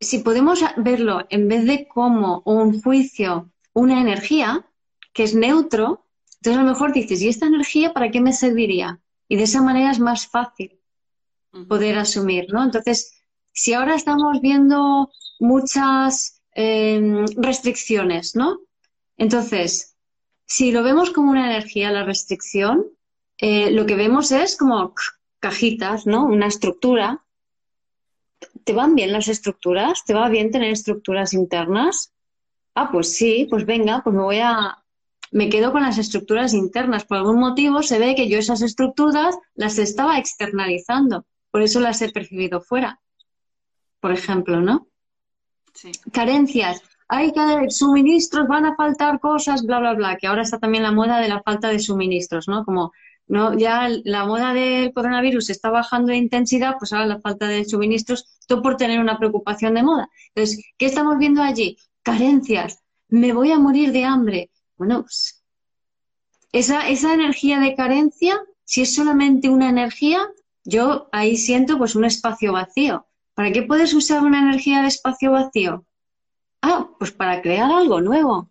si podemos verlo en vez de como un juicio, una energía que es neutro, entonces a lo mejor dices, ¿y esta energía para qué me serviría? Y de esa manera es más fácil poder asumir, ¿no? Entonces, si ahora estamos viendo muchas em, restricciones, ¿no? Entonces, si lo vemos como una energía, la restricción, eh, lo que vemos es como cajitas, ¿no? Una estructura. ¿Te van bien las estructuras? ¿Te va bien tener estructuras internas? Ah, pues sí, pues venga, pues me voy a... Me quedo con las estructuras internas. Por algún motivo se ve que yo esas estructuras las estaba externalizando. Por eso las he percibido fuera por ejemplo, ¿no? Sí. Carencias. Hay que suministros, van a faltar cosas, bla, bla, bla, que ahora está también la moda de la falta de suministros, ¿no? Como no, ya la moda del coronavirus está bajando de intensidad, pues ahora la falta de suministros, todo por tener una preocupación de moda. Entonces, ¿qué estamos viendo allí? Carencias. Me voy a morir de hambre. Bueno, pues, esa, esa energía de carencia, si es solamente una energía, yo ahí siento pues un espacio vacío. ¿Para qué puedes usar una energía de espacio vacío? Ah, pues para crear algo nuevo.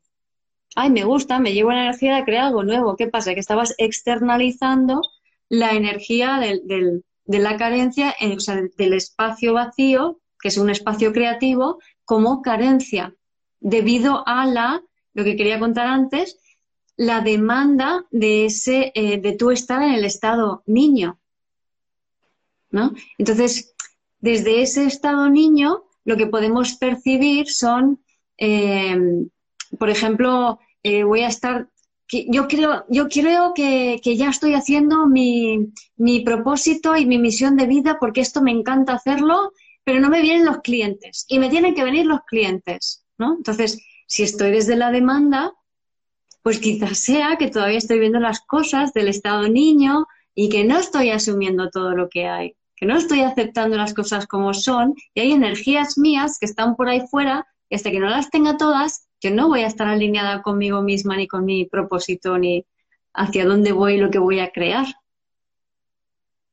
Ay, me gusta, me llevo la energía de crear algo nuevo. ¿Qué pasa? Que estabas externalizando la energía de la carencia, o sea, del espacio vacío, que es un espacio creativo, como carencia, debido a la, lo que quería contar antes, la demanda de ese, eh, de tú estar en el estado niño. ¿No? Entonces, desde ese estado niño lo que podemos percibir son, eh, por ejemplo, eh, voy a estar, yo creo, yo creo que, ya estoy haciendo mi, propósito y mi misión de vida porque esto me encanta hacerlo, pero no me vienen los clientes y me tienen que venir los clientes, ¿no? Entonces, si estoy desde la demanda, pues quizás sea que todavía estoy viendo las cosas del estado niño y que no estoy asumiendo todo lo que hay que no estoy aceptando las cosas como son y hay energías mías que están por ahí fuera y hasta que no las tenga todas, yo no voy a estar alineada conmigo misma ni con mi propósito ni hacia dónde voy y lo que voy a crear.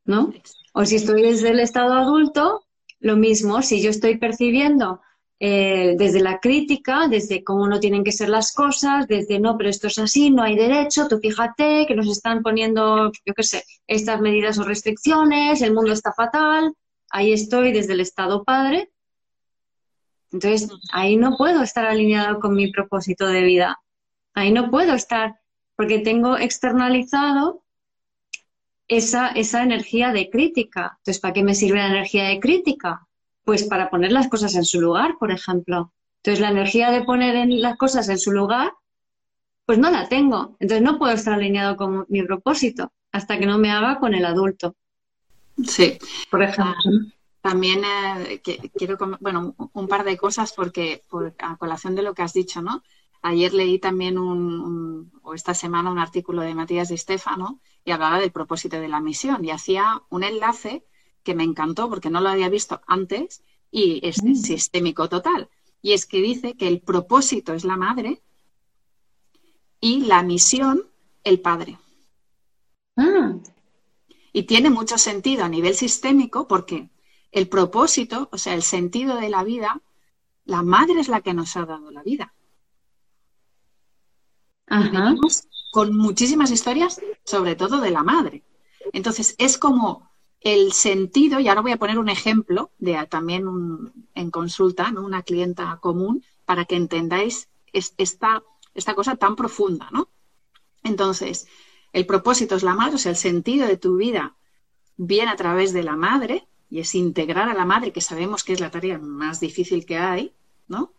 ¿No? O si estoy desde el estado adulto, lo mismo, si yo estoy percibiendo eh, desde la crítica, desde cómo no tienen que ser las cosas, desde no, pero esto es así, no hay derecho, tú fíjate que nos están poniendo, yo qué sé, estas medidas o restricciones, el mundo está fatal, ahí estoy desde el estado padre. Entonces, ahí no puedo estar alineado con mi propósito de vida. Ahí no puedo estar porque tengo externalizado esa, esa energía de crítica. Entonces, ¿para qué me sirve la energía de crítica? Pues para poner las cosas en su lugar, por ejemplo. Entonces, la energía de poner en las cosas en su lugar, pues no la tengo. Entonces, no puedo estar alineado con mi propósito hasta que no me haga con el adulto. Sí. Por ejemplo. Ah, también eh, quiero, bueno, un par de cosas porque por, a colación de lo que has dicho, ¿no? Ayer leí también un, o esta semana un artículo de Matías Di Stefano y hablaba del propósito de la misión y hacía un enlace que me encantó porque no lo había visto antes y es mm. sistémico total. Y es que dice que el propósito es la madre y la misión el padre. Ah. Y tiene mucho sentido a nivel sistémico porque el propósito, o sea, el sentido de la vida, la madre es la que nos ha dado la vida. con muchísimas historias, sobre todo de la madre. Entonces, es como el sentido, y ahora voy a poner un ejemplo de también en consulta, ¿no? una clienta común, para que entendáis esta, esta cosa tan profunda, ¿no? Entonces, el propósito es la madre, o sea, el sentido de tu vida viene a través de la madre, y es integrar a la madre, que sabemos que es la tarea más difícil que hay, ¿no?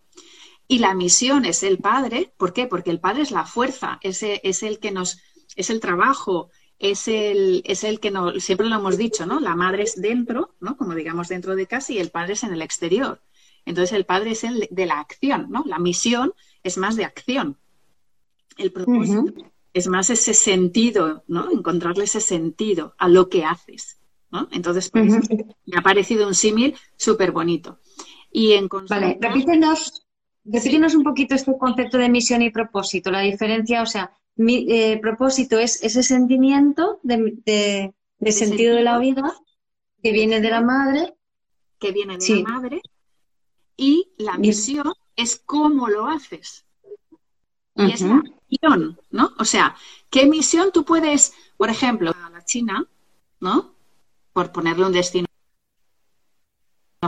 Y la misión es el padre, ¿por qué? Porque el padre es la fuerza, es, es el que nos, es el trabajo, es el, es el que no, siempre lo hemos dicho, ¿no? La madre es dentro, ¿no? Como digamos dentro de casa y el padre es en el exterior. Entonces el padre es el de la acción, ¿no? La misión es más de acción. El propósito es más ese sentido, ¿no? Encontrarle ese sentido a lo que haces, ¿no? Entonces, pues, me ha parecido un símil súper bonito. Y en Vale, repítenos, repítenos un poquito este concepto de misión y propósito, la diferencia, o sea, mi eh, propósito es ese sentimiento de, sentido de la vida que viene de la madre. Que viene de la madre. Y la misión es cómo lo haces. Y es la misión, ¿no? O sea, ¿qué misión tú puedes, por ejemplo, a la China, ¿no? Por ponerle un destino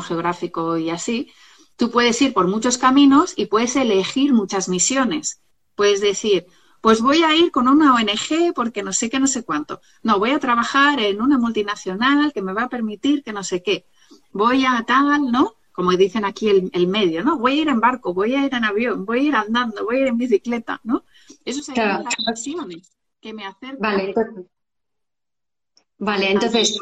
geográfico y así, tú puedes ir por muchos caminos y puedes elegir muchas misiones. Puedes decir, pues voy a ir con una ONG porque no sé qué, no sé cuánto. No, voy a trabajar en una multinacional que me va a permitir que no sé qué. Voy a tal, ¿no? Como dicen aquí el, medio, ¿no? Voy a ir en barco, voy a ir en avión, voy a ir andando, voy a ir en bicicleta, ¿no? Eso serían las pasiones que me acercan. Vale, entonces, vale, entonces,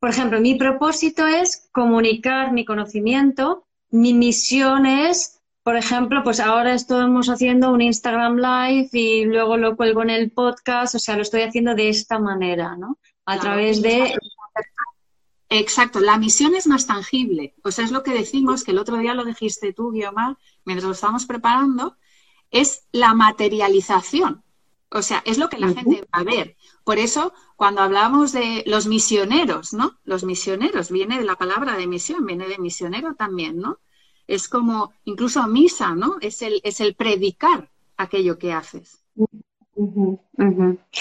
por ejemplo, mi propósito es comunicar mi conocimiento, mi misión es por ejemplo, pues ahora estamos haciendo un Instagram Live y luego lo cuelgo en el podcast, o sea, lo estoy haciendo de esta manera, ¿no? A través de... Exacto, la misión es más tangible. O sea, es lo que decimos, que el otro día lo dijiste tú, Guiomar, mientras lo estábamos preparando, es la materialización. O sea, es lo que la gente va a ver. Por eso, cuando hablamos de los misioneros, ¿no? Los misioneros, viene de la palabra de misión, viene de misionero también, ¿no? Es como incluso misa, ¿no? Es el, es el predicar aquello que haces.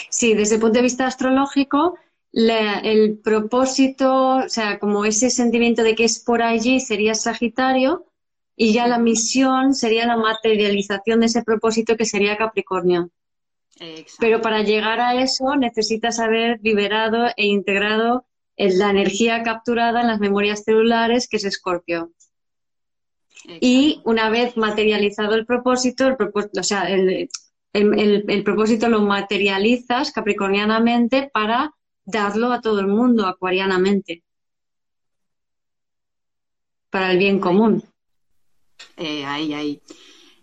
Sí, desde el punto de vista astrológico, el propósito, o sea, como ese sentimiento de que es por allí sería Sagitario y ya la misión sería la materialización de ese propósito que sería Capricornio. Pero para llegar a eso necesitas haber liberado e integrado la energía capturada en las memorias celulares, que es Escorpio. Y una vez materializado el propósito, el o sea, el, propósito lo materializas capricornianamente para darlo a todo el mundo, acuarianamente, para el bien común. Eh, ahí, ahí.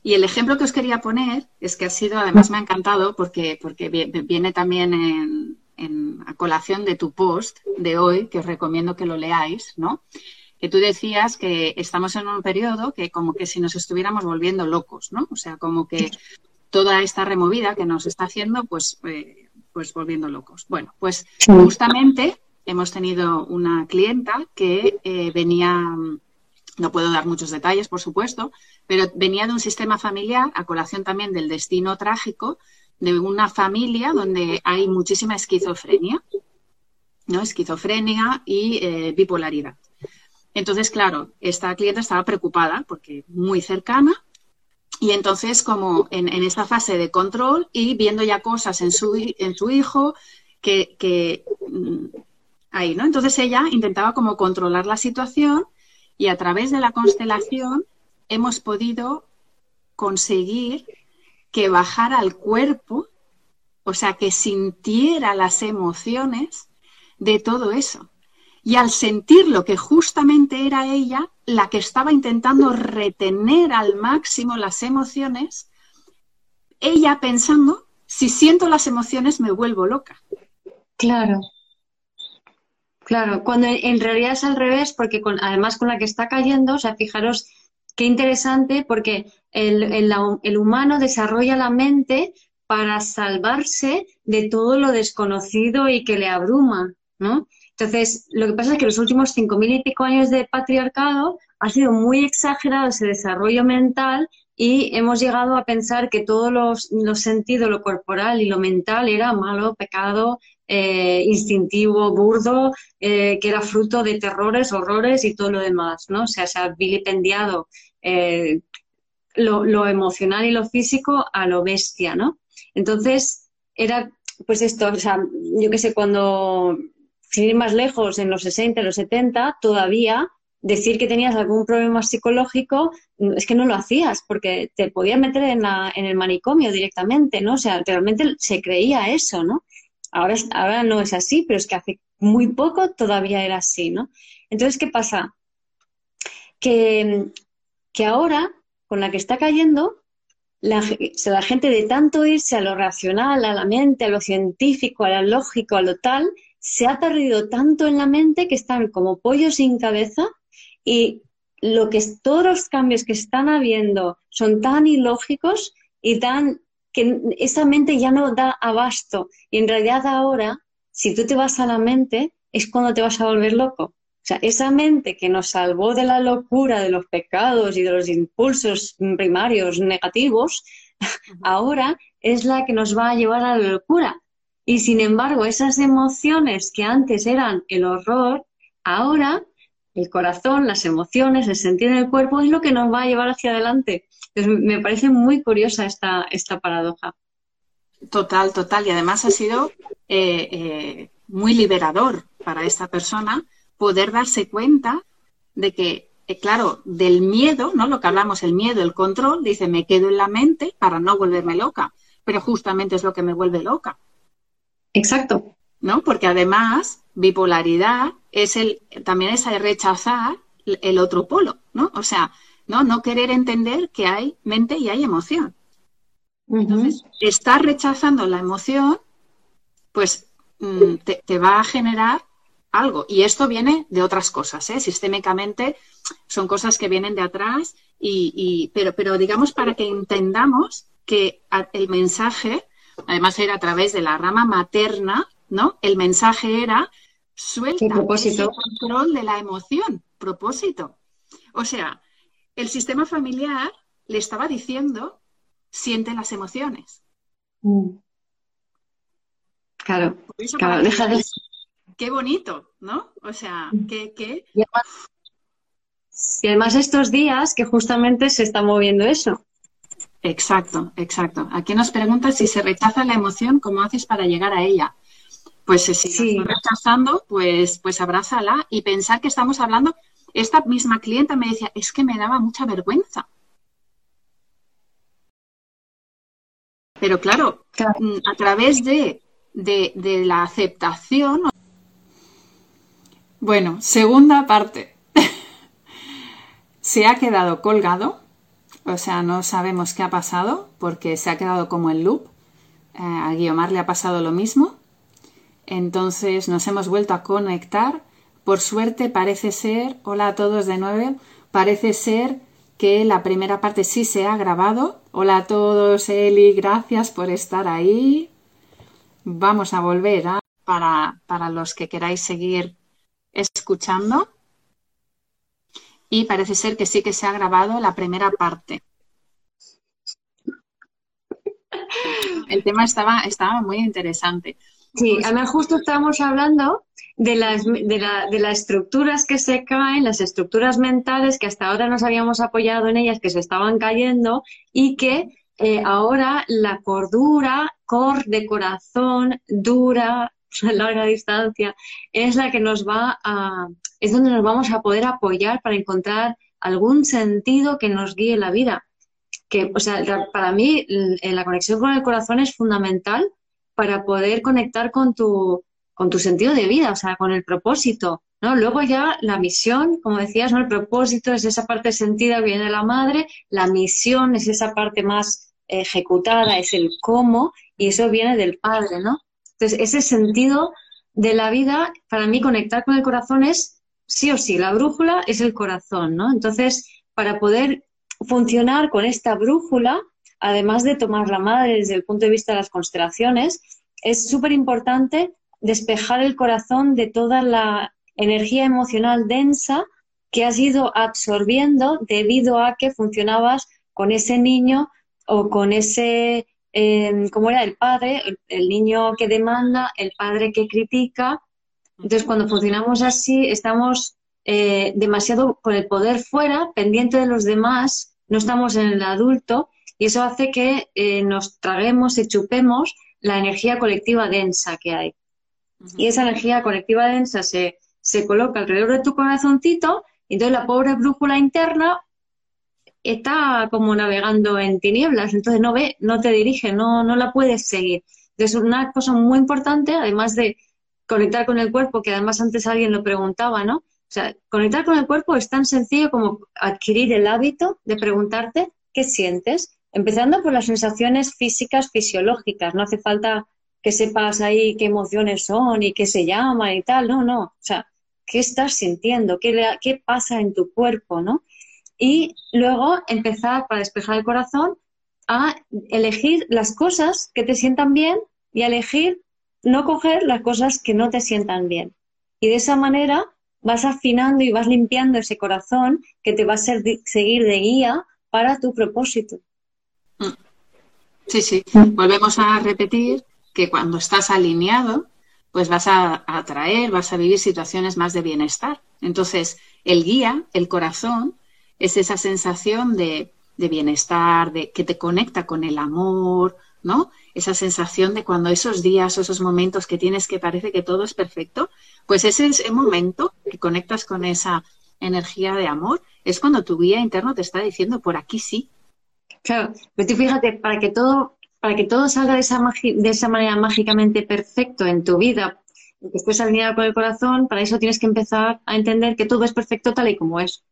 Y el ejemplo que os quería poner es que ha sido, además me ha encantado porque, porque viene también en, a colación de tu post de hoy, que os recomiendo que lo leáis, ¿no? Que tú decías que estamos en un periodo que como que si nos estuviéramos volviendo locos, ¿no? O sea, como que toda esta removida que nos está haciendo, pues, eh, pues volviendo locos. Bueno, pues justamente hemos tenido una clienta que eh, venía, no puedo dar muchos detalles, por supuesto, pero venía de un sistema familiar, a colación también del destino trágico, de una familia donde hay muchísima esquizofrenia, ¿no? Esquizofrenia y eh, bipolaridad. Entonces, claro, esta clienta estaba preocupada porque muy cercana y entonces como en, esta fase de control y viendo ya cosas en su, en su hijo que, que mm, ahí, ¿no? Entonces ella intentaba como controlar la situación y a través de la constelación hemos podido conseguir que bajara al cuerpo, o sea, que sintiera las emociones de todo eso. Y al sentirlo que justamente era ella la que estaba intentando retener al máximo las emociones, ella pensando, si siento las emociones me vuelvo loca. Claro. Claro, cuando en realidad es al revés, porque además con la que está cayendo, o sea, fijaros qué interesante, porque el, el, humano desarrolla la mente para salvarse de todo lo desconocido y que le abruma, ¿no? Entonces, lo que pasa es que los últimos cinco mil y pico años de patriarcado ha sido muy exagerado ese desarrollo mental y hemos llegado a pensar que todos los, los sentidos, lo corporal y lo mental era malo, pecado, eh, instintivo, burdo, eh, que era fruto de terrores, horrores y todo lo demás, ¿no? O sea, se ha vilipendiado eh, lo, emocional y lo físico a lo bestia, ¿no? Entonces, era pues esto, o sea, yo qué sé, cuando, sin ir más lejos, en los 60, en los 70, todavía decir que tenías algún problema psicológico es que no lo hacías porque te podían meter en, en el manicomio directamente, ¿no? O sea, realmente se creía eso, ¿no? Ahora, ahora no es así, pero es que hace muy poco todavía era así, ¿no? Entonces, ¿qué pasa? Que, que ahora, con la que está cayendo, la, la, gente de tanto irse a lo racional, a la mente, a lo científico, a lo lógico, a lo tal, se ha perdido tanto en la mente que están como pollos sin cabeza y lo que todos los cambios que están habiendo son tan ilógicos y tan que esa mente ya no da abasto. Y en realidad ahora, si tú te vas a la mente, es cuando te vas a volver loco. O sea, esa mente que nos salvó de la locura, de los pecados y de los impulsos primarios negativos, ahora es la que nos va a llevar a la locura. Y sin embargo, esas emociones que antes eran el horror, ahora el corazón, las emociones, el sentir en el cuerpo es lo que nos va a llevar hacia adelante. Entonces, me parece muy curiosa esta, esta paradoja. Total, total. Y además ha sido eh, eh, muy liberador para esta persona poder darse cuenta de que, eh, claro, del miedo, ¿no? Lo que hablamos, el miedo, el control, dice, me quedo en la mente para no volverme loca. Pero justamente es lo que me vuelve loca. Exacto. ¿No? Porque además, bipolaridad es el, también es rechazar el otro polo, ¿no? O sea, ¿no? No querer entender que hay mente y hay emoción. Entonces, estar rechazando la emoción, pues mm, te, va a generar algo. Y esto viene de otras cosas, ¿eh? Sistémicamente son cosas que vienen de atrás, y, pero, pero digamos para que entendamos que el mensaje, además era a través de la rama materna, ¿no? El mensaje era suelta el control de la emoción, propósito. O sea, el sistema familiar le estaba diciendo, siente las emociones. Mm. Claro, claro deja de... Qué bonito, ¿no? O sea, mm. qué... Y además estos días que justamente se está moviendo eso. Exacto, exacto. Aquí nos pregunta si se rechaza la emoción, ¿cómo haces para llegar a ella? Pues si sí. rechazando, pues, pues abrázala y pensar que estamos hablando esta misma clienta me decía, es que me daba mucha vergüenza. Pero claro, mm, a través de, de, la aceptación. Bueno, segunda parte. se ha quedado colgado, o sea, no sabemos qué ha pasado porque se ha quedado como el loop. Eh, a Guiomar le ha pasado lo mismo. Entonces nos hemos vuelto a conectar. Por suerte parece ser, hola a todos de nuevo, parece ser que la primera parte sí se ha grabado. Hola a todos, Eli, gracias por estar ahí. Vamos a volver a, para, para los que queráis seguir escuchando. Y parece ser que sí que se ha grabado la primera parte. El tema estaba, estaba muy interesante. Sí, además justo estábamos hablando de las, de, la, de las estructuras que se caen, las estructuras mentales que hasta ahora nos habíamos apoyado en ellas, que se estaban cayendo y que eh, ahora la cordura, cor de corazón, dura, a larga distancia, es la que nos va a, es donde nos vamos a poder apoyar para encontrar algún sentido que nos guíe la vida. Que, o sea, para mí la conexión con el corazón es fundamental para poder conectar con tu, con tu sentido de vida, o sea, con el propósito, ¿no? Luego ya la misión, como decías, ¿no? El propósito es esa parte sentida que viene de la madre, la misión es esa parte más ejecutada, es el cómo, y eso viene del padre, ¿no? Entonces, ese sentido de la vida, para mí conectar con el corazón es sí o sí, la brújula es el corazón, ¿no? Entonces, para poder funcionar con esta brújula, además de tomar la madre desde el punto de vista de las constelaciones, es súper importante despejar el corazón de toda la energía emocional densa que has ido absorbiendo debido a que funcionabas con ese niño o con ese, eh, ¿cómo era? El padre, el, niño que demanda, el padre que critica. Entonces, cuando funcionamos así, estamos eh, demasiado con el poder fuera, pendiente de los demás, no estamos en el adulto y eso hace que eh, nos traguemos y chupemos la energía colectiva densa que hay. Y esa energía colectiva densa se, se coloca alrededor de tu corazoncito y entonces la pobre brújula interna está como navegando en tinieblas, entonces no ve, no te dirige, no, no la puedes seguir. Entonces, una cosa muy importante, además de conectar con el cuerpo, que además antes alguien lo preguntaba, ¿no? O sea, conectar con el cuerpo es tan sencillo como adquirir el hábito de preguntarte qué sientes, Empezando por las sensaciones físicas, fisiológicas. No hace falta que sepas ahí qué emociones son y qué se llaman y tal. No, no. O sea, ¿qué estás sintiendo? ¿Qué, qué pasa en tu cuerpo? ¿no? Y luego empezar, para despejar el corazón, a elegir las cosas que te sientan bien y a elegir no coger las cosas que no te sientan bien. Y de esa manera vas afinando y vas limpiando ese corazón que te va a seguir de guía para tu propósito. Sí, sí. Volvemos a repetir que cuando estás alineado, pues vas a atraer, vas a vivir situaciones más de bienestar. Entonces, el guía, el corazón, es esa sensación de, bienestar, de que te conecta con el amor, ¿no? Esa sensación de cuando esos días o esos momentos que tienes que parece que todo es perfecto, pues ese momento que conectas con esa energía de amor, es cuando tu guía interno te está diciendo por aquí sí, Claro, pero tú fíjate, para que todo, para que todo salga de esa, de esa manera mágicamente perfecto en tu vida, que estés alineado con el corazón, para eso tienes que empezar a entender que todo es perfecto tal y como es.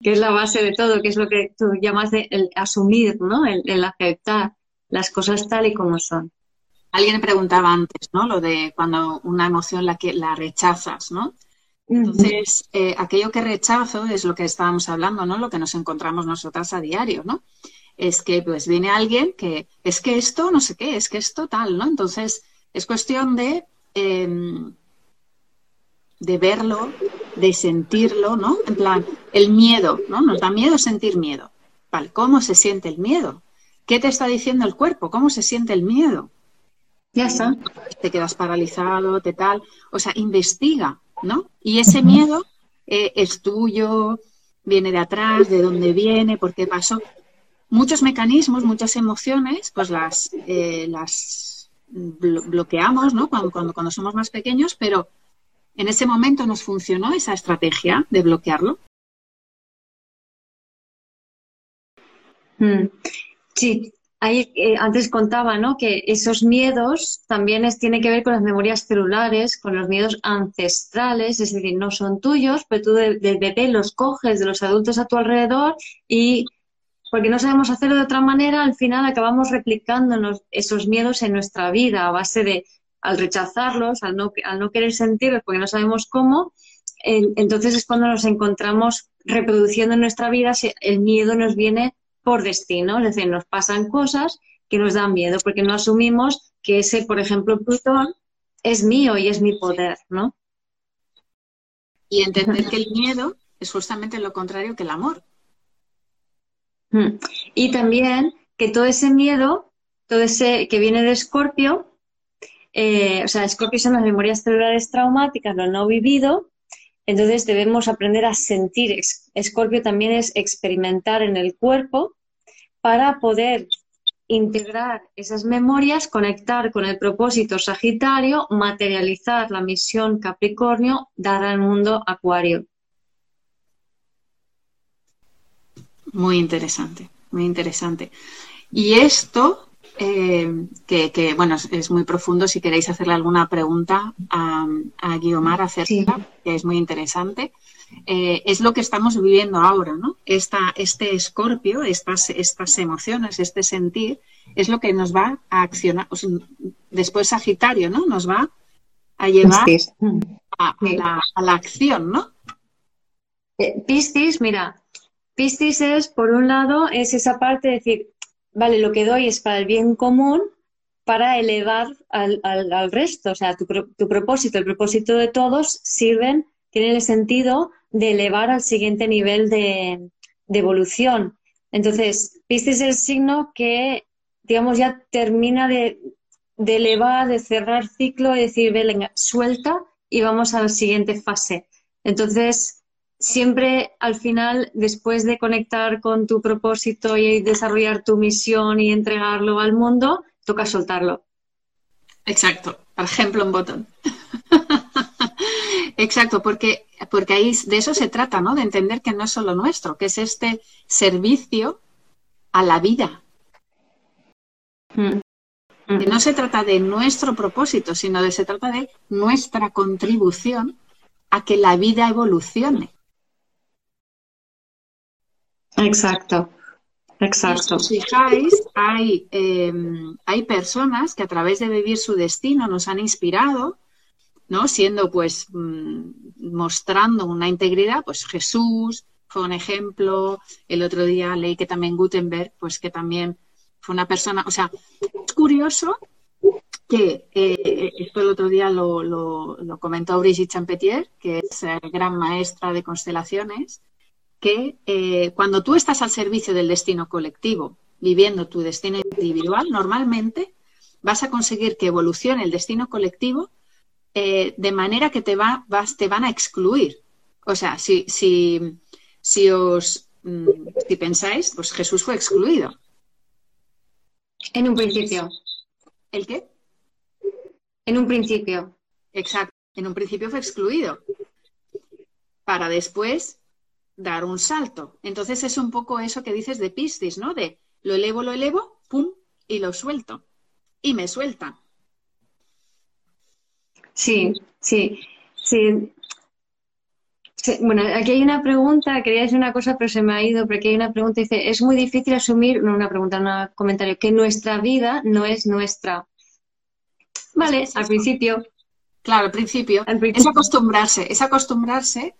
Que es la base de todo, que es lo que tú llamas de el asumir, ¿no? El, el, aceptar las cosas tal y como son. Alguien preguntaba antes, ¿no? Lo de cuando una emoción la que la rechazas, ¿no? Entonces, eh, aquello que rechazo es lo que estábamos hablando, ¿no? Lo que nos encontramos nosotras a diario, ¿no? Es que pues viene alguien que es que esto no sé qué, es que esto tal, ¿no? Entonces, es cuestión de, em, de verlo, de sentirlo, ¿no? En plan, el miedo, ¿no? Nos da miedo sentir miedo. Vale, ¿cómo se siente el miedo? ¿Qué te está diciendo el cuerpo? ¿Cómo se siente el miedo? Ya está. Te quedas paralizado, te tal. O sea, investiga ¿no? Y ese miedo eh, es tuyo, viene de atrás, de dónde viene, por qué pasó. Muchos mecanismos, muchas emociones, pues las, eh, las bloqueamos, ¿no? Cuando, cuando, somos más pequeños, pero en ese momento nos funcionó esa estrategia de bloquearlo. Mm. Sí, Ahí, eh, antes contaba ¿no? que esos miedos también es, tienen que ver con las memorias celulares, con los miedos ancestrales, es decir, no son tuyos, pero tú del bebé los coges de los adultos a tu alrededor y porque no sabemos hacerlo de otra manera, al final acabamos replicándonos esos miedos en nuestra vida a base de, al rechazarlos, al no, al no querer sentirlos porque no sabemos cómo, entonces es cuando nos encontramos reproduciendo en nuestra vida, el miedo nos viene por destino, es decir, nos pasan cosas que nos dan miedo porque no asumimos que ese, por ejemplo, Plutón es mío y es mi poder, ¿no? Y entender que el miedo es justamente lo contrario que el amor. Mm. Y también que todo ese miedo, todo ese que viene de Escorpio, eh, o sea, Escorpio son las memorias celulares traumáticas, lo no vivido, entonces debemos aprender a sentir. Escorpio también es experimentar en el cuerpo para poder integrar esas memorias, conectar con el propósito Sagitario, materializar la misión Capricornio, dar al mundo Acuario. Muy interesante, muy interesante. Y esto, eh, que, bueno, es, muy profundo, si queréis hacerle alguna pregunta a, a Guiomar acerca, que es muy interesante, eh, es lo que estamos viviendo ahora, ¿no? Esta, este escorpio, estas, estas emociones, este sentir, es lo que nos va a accionar, después Sagitario, ¿no? Nos va a llevar a, la, acción, ¿no? Eh, Piscis, mira, Piscis es, por un lado, es esa parte de decir, vale, lo que doy es para el bien común, para elevar al, resto. O sea, tu, propósito, el propósito de todos sirven, tienen el sentido de elevar al siguiente nivel de, evolución. Entonces, Piscis es el signo que, digamos, ya termina de, de elevar, de cerrar ciclo y decir, venga, suelta y vamos a la siguiente fase. Entonces, siempre al final, después de conectar con tu propósito y desarrollar tu misión y entregarlo al mundo, toca soltarlo. Exacto, por ejemplo, un botón. Exacto, porque, porque ahí de eso se trata, ¿no? De entender que no es solo nuestro, que es este servicio a la vida. Mm. Que no se trata de nuestro propósito, sino de se trata de nuestra contribución a que la vida evolucione. Exacto, exacto. Si os fijáis, hay, em, hay personas que a través de vivir su destino nos han inspirado, ¿no? Siendo pues mm, mostrando una integridad, pues Jesús fue un ejemplo, el otro día leí que también Gutenberg, pues que también fue una persona, o sea, es curioso que eh, esto el otro día lo, lo, comentó Brigitte Champetier, que es eh, gran maestra de constelaciones, que eh, cuando tú estás al servicio del destino colectivo, viviendo tu destino individual, normalmente vas a conseguir que evolucione el destino colectivo eh, de manera que te, va, vas, te van a excluir. O sea, si, si, si os mm, si pensáis, pues Jesús fue excluido. En un principio. ¿El qué? En un principio. Exacto. En un principio fue excluido. Para después dar un salto. Entonces es un poco eso que dices de Piscis, ¿no? De lo elevo, lo elevo, pum, y lo suelto. Y me suelta. Sí, sí, sí. Bueno, aquí hay una pregunta, quería decir una cosa, pero se me ha ido, pero aquí hay una pregunta, dice, es muy difícil asumir, no una pregunta, un comentario, que nuestra vida no es nuestra. Vale, al principio. Claro, al principio. al principio. Es acostumbrarse, es acostumbrarse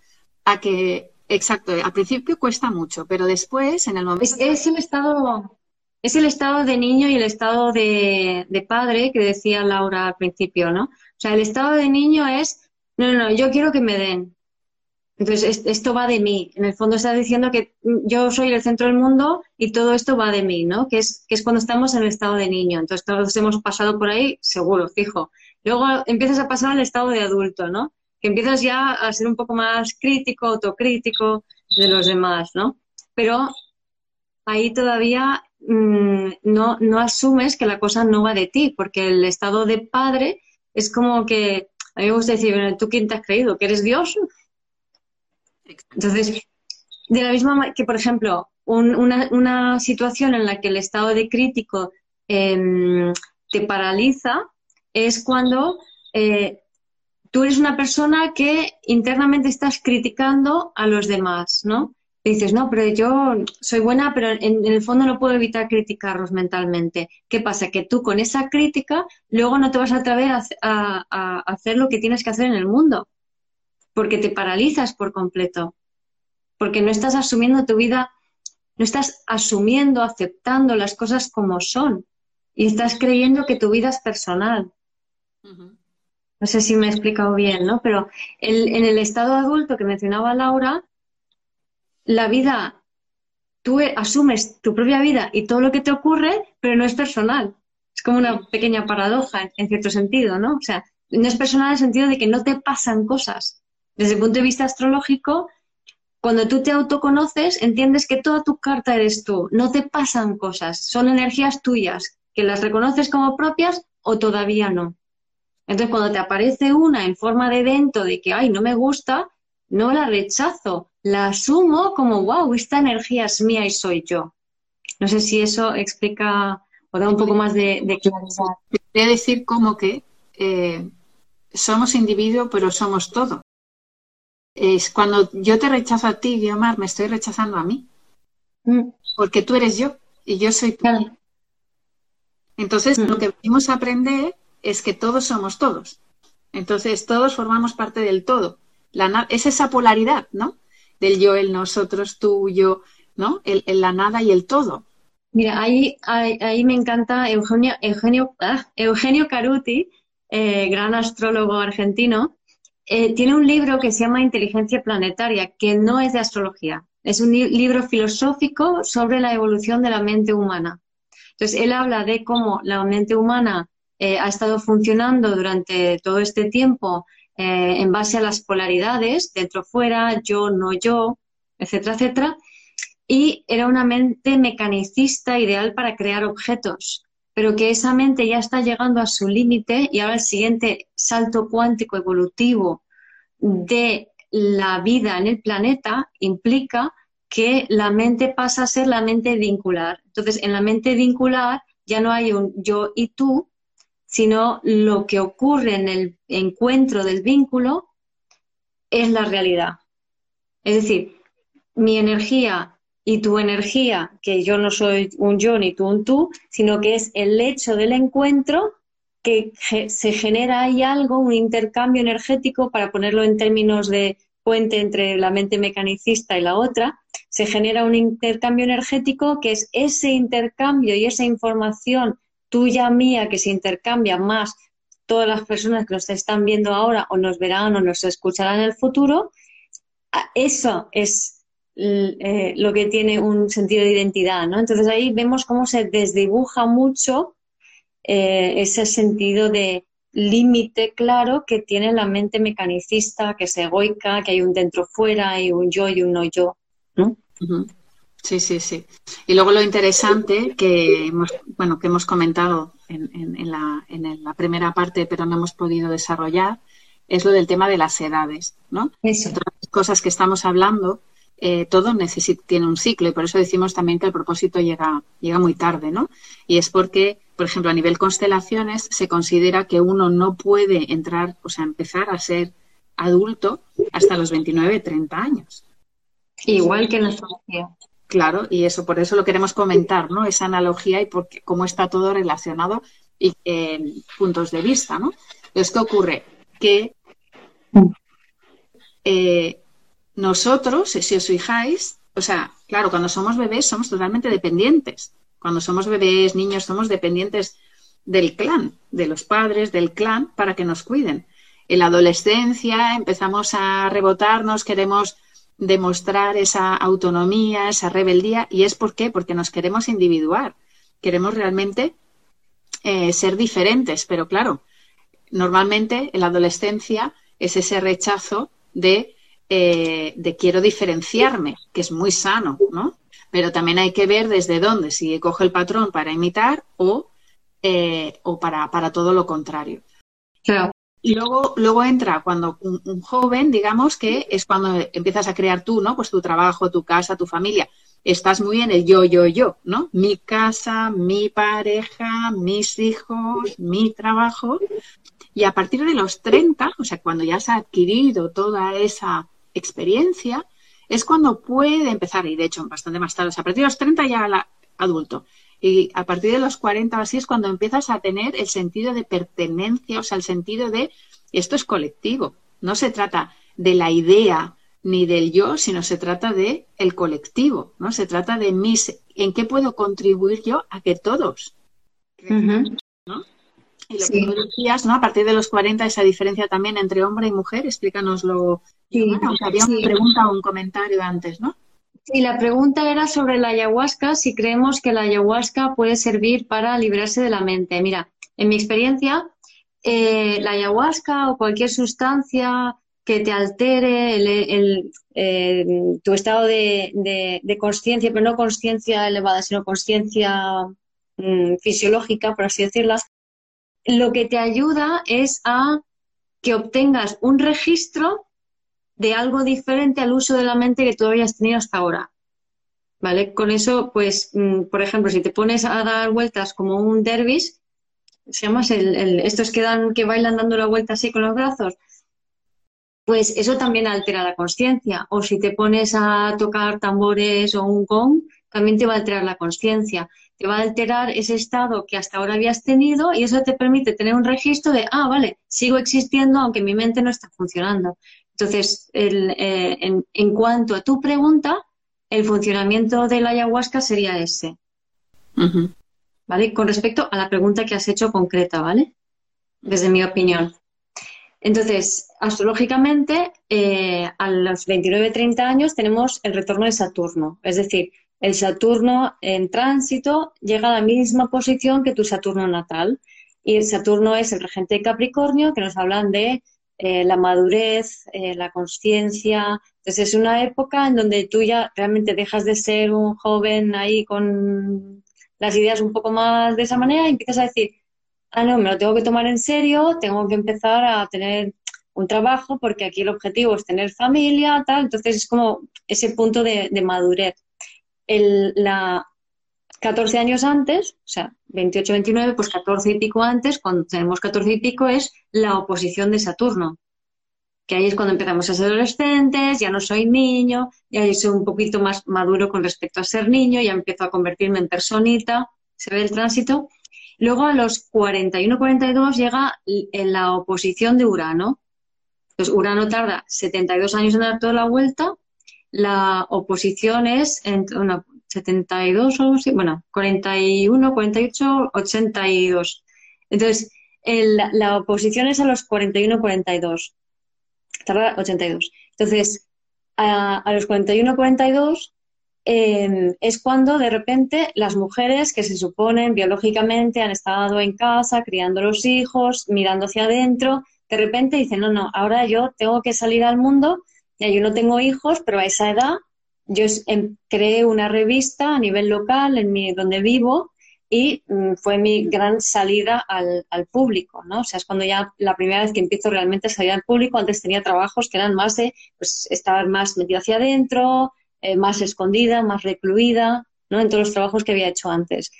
a que Exacto, al principio cuesta mucho, pero después, en el momento... Es, el estado, es el estado de niño y el estado de, padre que decía Laura al principio, ¿no? O sea, el estado de niño es, no, no, yo quiero que me den. Entonces, esto va de mí. En el fondo está diciendo que yo soy el centro del mundo y todo esto va de mí, ¿no? Que es, que es cuando estamos en el estado de niño. Entonces, todos hemos pasado por ahí, seguro, fijo. Luego empiezas a pasar al estado de adulto, ¿no? Que empiezas ya a ser un poco más crítico, autocrítico de los demás, ¿no? Pero ahí todavía mm, no, no asumes que la cosa no va de ti, porque el estado de padre es como que, a mí me gusta decir, ¿tú quién te has creído? ¿Que eres Dios? Entonces, de la misma manera que, por ejemplo, una, situación en la que el estado de crítico em, te paraliza es cuando eh, tú eres una persona que internamente estás criticando a los demás, ¿no? dices, no, pero yo soy buena, pero en, el fondo no puedo evitar criticarlos mentalmente. ¿Qué pasa? Que tú con esa crítica luego no te vas a atrever a, hacer lo que tienes que hacer en el mundo, porque te paralizas por completo, porque no estás asumiendo tu vida, no estás asumiendo, aceptando las cosas como son y estás creyendo que tu vida es personal. No sé si me he explicado bien, ¿no? Pero en el estado adulto que mencionaba Laura, la vida, tú asumes tu propia vida y todo lo que te ocurre, pero no es personal. Es como una pequeña paradoja, en cierto sentido, ¿no? O sea, no es personal en el sentido de que no te pasan cosas. Desde el punto de vista astrológico, cuando tú te autoconoces, entiendes que toda tu carta eres tú, no te pasan cosas, son energías tuyas, que las reconoces como propias o todavía no. Entonces, cuando te aparece una en forma de evento de que, ay, no me gusta, no la rechazo, la asumo como, wow, esta energía es mía y soy yo. No sé si eso explica o da un poco más de, claridad. Quería decir como que eh, somos individuo, pero somos todo. Es cuando yo te rechazo a ti, Guiomar, me estoy rechazando a mí. Mm. Porque tú eres yo y yo soy tú. Entonces, lo mm. que venimos a aprender es que todos somos todos. Entonces, todos formamos parte del todo. La, es esa polaridad, ¿no? del yo, el nosotros, tú, yo, ¿no? El, la nada y el todo. Mira, ahí, ahí, me encanta Eugenio, Eugenio, ah, Eugenio Caruti, eh, gran astrólogo argentino, eh, tiene un libro que se llama Inteligencia Planetaria, que no es de astrología, es un libro filosófico sobre la evolución de la mente humana. Entonces, él habla de cómo la mente humana eh, ha estado funcionando durante todo este tiempo eh, en base a las polaridades, dentro, fuera, yo, no yo, etcétera, etcétera. Y era una mente mecanicista ideal para crear objetos, pero que esa mente ya está llegando a su límite y ahora el siguiente salto cuántico evolutivo de la vida en el planeta implica que la mente pasa a ser la mente vincular. Entonces, en la mente vincular ya no hay un yo y tú, sino lo que ocurre en el encuentro del vínculo es la realidad. Es decir, mi energía y tu energía, que yo no soy un yo ni tú un tú, sino que es el hecho del encuentro que se genera ahí algo, un intercambio energético, para ponerlo en términos de puente entre la mente mecanicista y la otra, se genera un intercambio energético que es ese intercambio y esa información tuya, mía, que se intercambia más todas las personas que nos están viendo ahora o nos verán o nos escucharán en el futuro, eso es eh, lo que tiene un sentido de identidad, ¿no? Entonces ahí vemos cómo se desdibuja mucho eh, ese sentido de límite claro que tiene la mente mecanicista, que es egoica, que hay un dentro fuera y un yo y un no yo, ¿no? Sí, sí, sí. Y luego lo interesante que hemos, bueno, que hemos comentado en, en, la, en, la, primera parte, pero no hemos podido desarrollar, es lo del tema de las edades, ¿no? Eso. Otras cosas que estamos hablando, eh, todo necesita, tiene un ciclo y por eso decimos también que el propósito llega, llega muy tarde, ¿no? Y es porque, por ejemplo, a nivel constelaciones se considera que uno no puede entrar, o sea, empezar a ser adulto hasta los 29, 30 años. Igual que en astrología. Claro, y eso por eso lo queremos comentar, ¿no? Esa analogía y por cómo está todo relacionado y puntos de vista, ¿no? Entonces, ¿qué ocurre? Que eh, nosotros, si os fijáis, o sea, claro, cuando somos bebés somos totalmente dependientes. Cuando somos bebés, niños, somos dependientes del clan, de los padres, del clan, para que nos cuiden. En la adolescencia empezamos a rebotarnos, queremos demostrar esa autonomía, esa rebeldía, y es por qué, porque nos queremos individuar, queremos realmente eh, ser diferentes, pero claro, normalmente en la adolescencia es ese rechazo de, eh, de quiero diferenciarme, que es muy sano, ¿no? Pero también hay que ver desde dónde, si coge el patrón para imitar o, eh, o para, para todo lo contrario. Claro. Luego, luego entra cuando un, joven, digamos, que es cuando empiezas a crear tú, ¿no? Pues tu trabajo, tu casa, tu familia. Estás muy en el yo, yo, yo, ¿no? Mi casa, mi pareja, mis hijos, mi trabajo. Y a partir de los 30, o sea, cuando ya has adquirido toda esa experiencia, es cuando puede empezar, y de hecho bastante más tarde, a partir de los 30 ya la, adulto. Y a partir de los 40 o así es cuando empiezas a tener el sentido de pertenencia, o sea, el sentido de esto es colectivo. No se trata de la idea ni del yo, sino se trata de el colectivo, ¿no? Se trata de mis, en qué puedo contribuir yo a que todos. ¿no? Y lo que tú decías, ¿no? A partir de los 40, esa diferencia también entre hombre y mujer, explícanoslo. Sí, había una pregunta o un comentario antes, ¿no? Sí, la pregunta era sobre la ayahuasca, si creemos que la ayahuasca puede servir para librarse de la mente. Mira, en mi experiencia, eh, la ayahuasca o cualquier sustancia que te altere el, eh, tu estado de, de, conciencia, pero no conciencia elevada, sino conciencia mm, fisiológica, por así decirlo, lo que te ayuda es a que obtengas un registro de algo diferente al uso de la mente que tú habías tenido hasta ahora. ¿Vale? Con eso, pues, mm, por ejemplo, si te pones a dar vueltas como un dervis, se llama estos que dan, que bailan dando la vuelta así con los brazos, pues eso también altera la conciencia. O si te pones a tocar tambores o un gong, también te va a alterar la conciencia. Te va a alterar ese estado que hasta ahora habías tenido y eso te permite tener un registro de, ah, vale, sigo existiendo aunque mi mente no está funcionando. Entonces, eh, en, cuanto a tu pregunta, el funcionamiento de la ayahuasca sería ese. ¿Vale? Con respecto a la pregunta que has hecho concreta, ¿vale? Desde mi opinión. Entonces, astrológicamente, eh, a los 29-30 años tenemos el retorno de Saturno. Es decir, el Saturno en tránsito llega a la misma posición que tu Saturno natal. Y el Saturno es el regente de Capricornio, que nos hablan de eh, la madurez, eh, la conciencia. Entonces, es una época en donde tú ya realmente dejas de ser un joven ahí con las ideas un poco más de esa manera y empiezas a decir, ah, no, me lo tengo que tomar en serio, tengo que empezar a tener un trabajo porque aquí el objetivo es tener familia, tal. Entonces es como ese punto de, madurez. El, la 14 años antes, o sea, 28, 29, pues 14 y pico antes, cuando tenemos 14 y pico es la oposición de Saturno. Que ahí es cuando empezamos a ser adolescentes, ya no soy niño, ya soy un poquito más maduro con respecto a ser niño, ya empiezo a convertirme en personita, se ve el tránsito. Luego a los 41-42 llega en la oposición de Urano. Entonces Urano tarda 72 años en dar toda la vuelta. La oposición es en 72 o bueno, 41, 48, 82. Entonces, la oposición es a los 41-42. Tarda 82. Entonces, a, a los 41-42 Em, es cuando de repente las mujeres que se suponen biológicamente han estado en casa, criando los hijos, mirando hacia adentro, de repente dicen, no, no, ahora yo tengo que salir al mundo, ya yo no tengo hijos, pero a esa edad yo em, creé una revista a nivel local en mi, donde vivo y mm, fue mi gran salida al, público, ¿no? O sea, es cuando ya la primera vez que empiezo realmente a salir al público, antes tenía trabajos que eran más de, pues, estar más metido hacia adentro, eh, más escondida, más recluida, ¿no? En todos los trabajos que había hecho antes.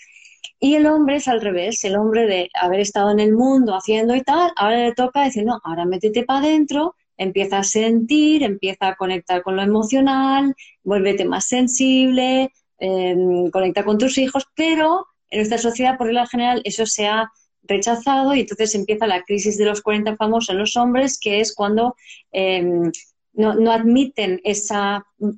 Y el hombre es al revés, el hombre de haber estado en el mundo haciendo y tal, ahora le toca decir, no, ahora métete para adentro, empieza a sentir, empieza a conectar con lo emocional, vuélvete más sensible, em, conecta con tus hijos, pero en nuestra sociedad, por regla general, eso se ha rechazado y entonces empieza la crisis de los 40 famosos en los hombres, que es cuando em, no, no, admiten ese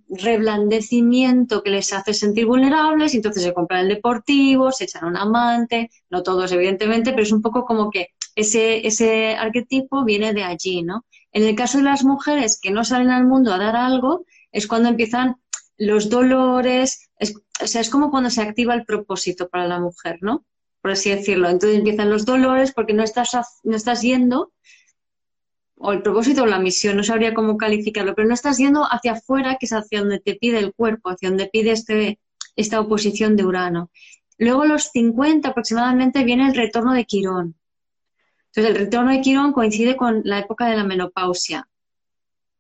reblandecimiento que les hace sentir vulnerables y entonces se compran el deportivo, se echan un amante, no todos evidentemente, pero es un poco como que ese, ese arquetipo viene de allí, ¿no? En el caso de las mujeres que no salen al mundo a dar algo, es cuando empiezan los dolores, o sea, es como cuando se activa el propósito para la mujer, ¿no? Por así decirlo. Entonces empiezan los dolores porque no estás, no estás yendo o el propósito o la misión, no sabría cómo calificarlo, pero no estás yendo hacia afuera, que es hacia donde te pide el cuerpo, hacia donde pide este, esta oposición de Urano. Luego, los 50 aproximadamente, viene el retorno de Quirón. Entonces, el retorno de Quirón coincide con la época de la menopausia,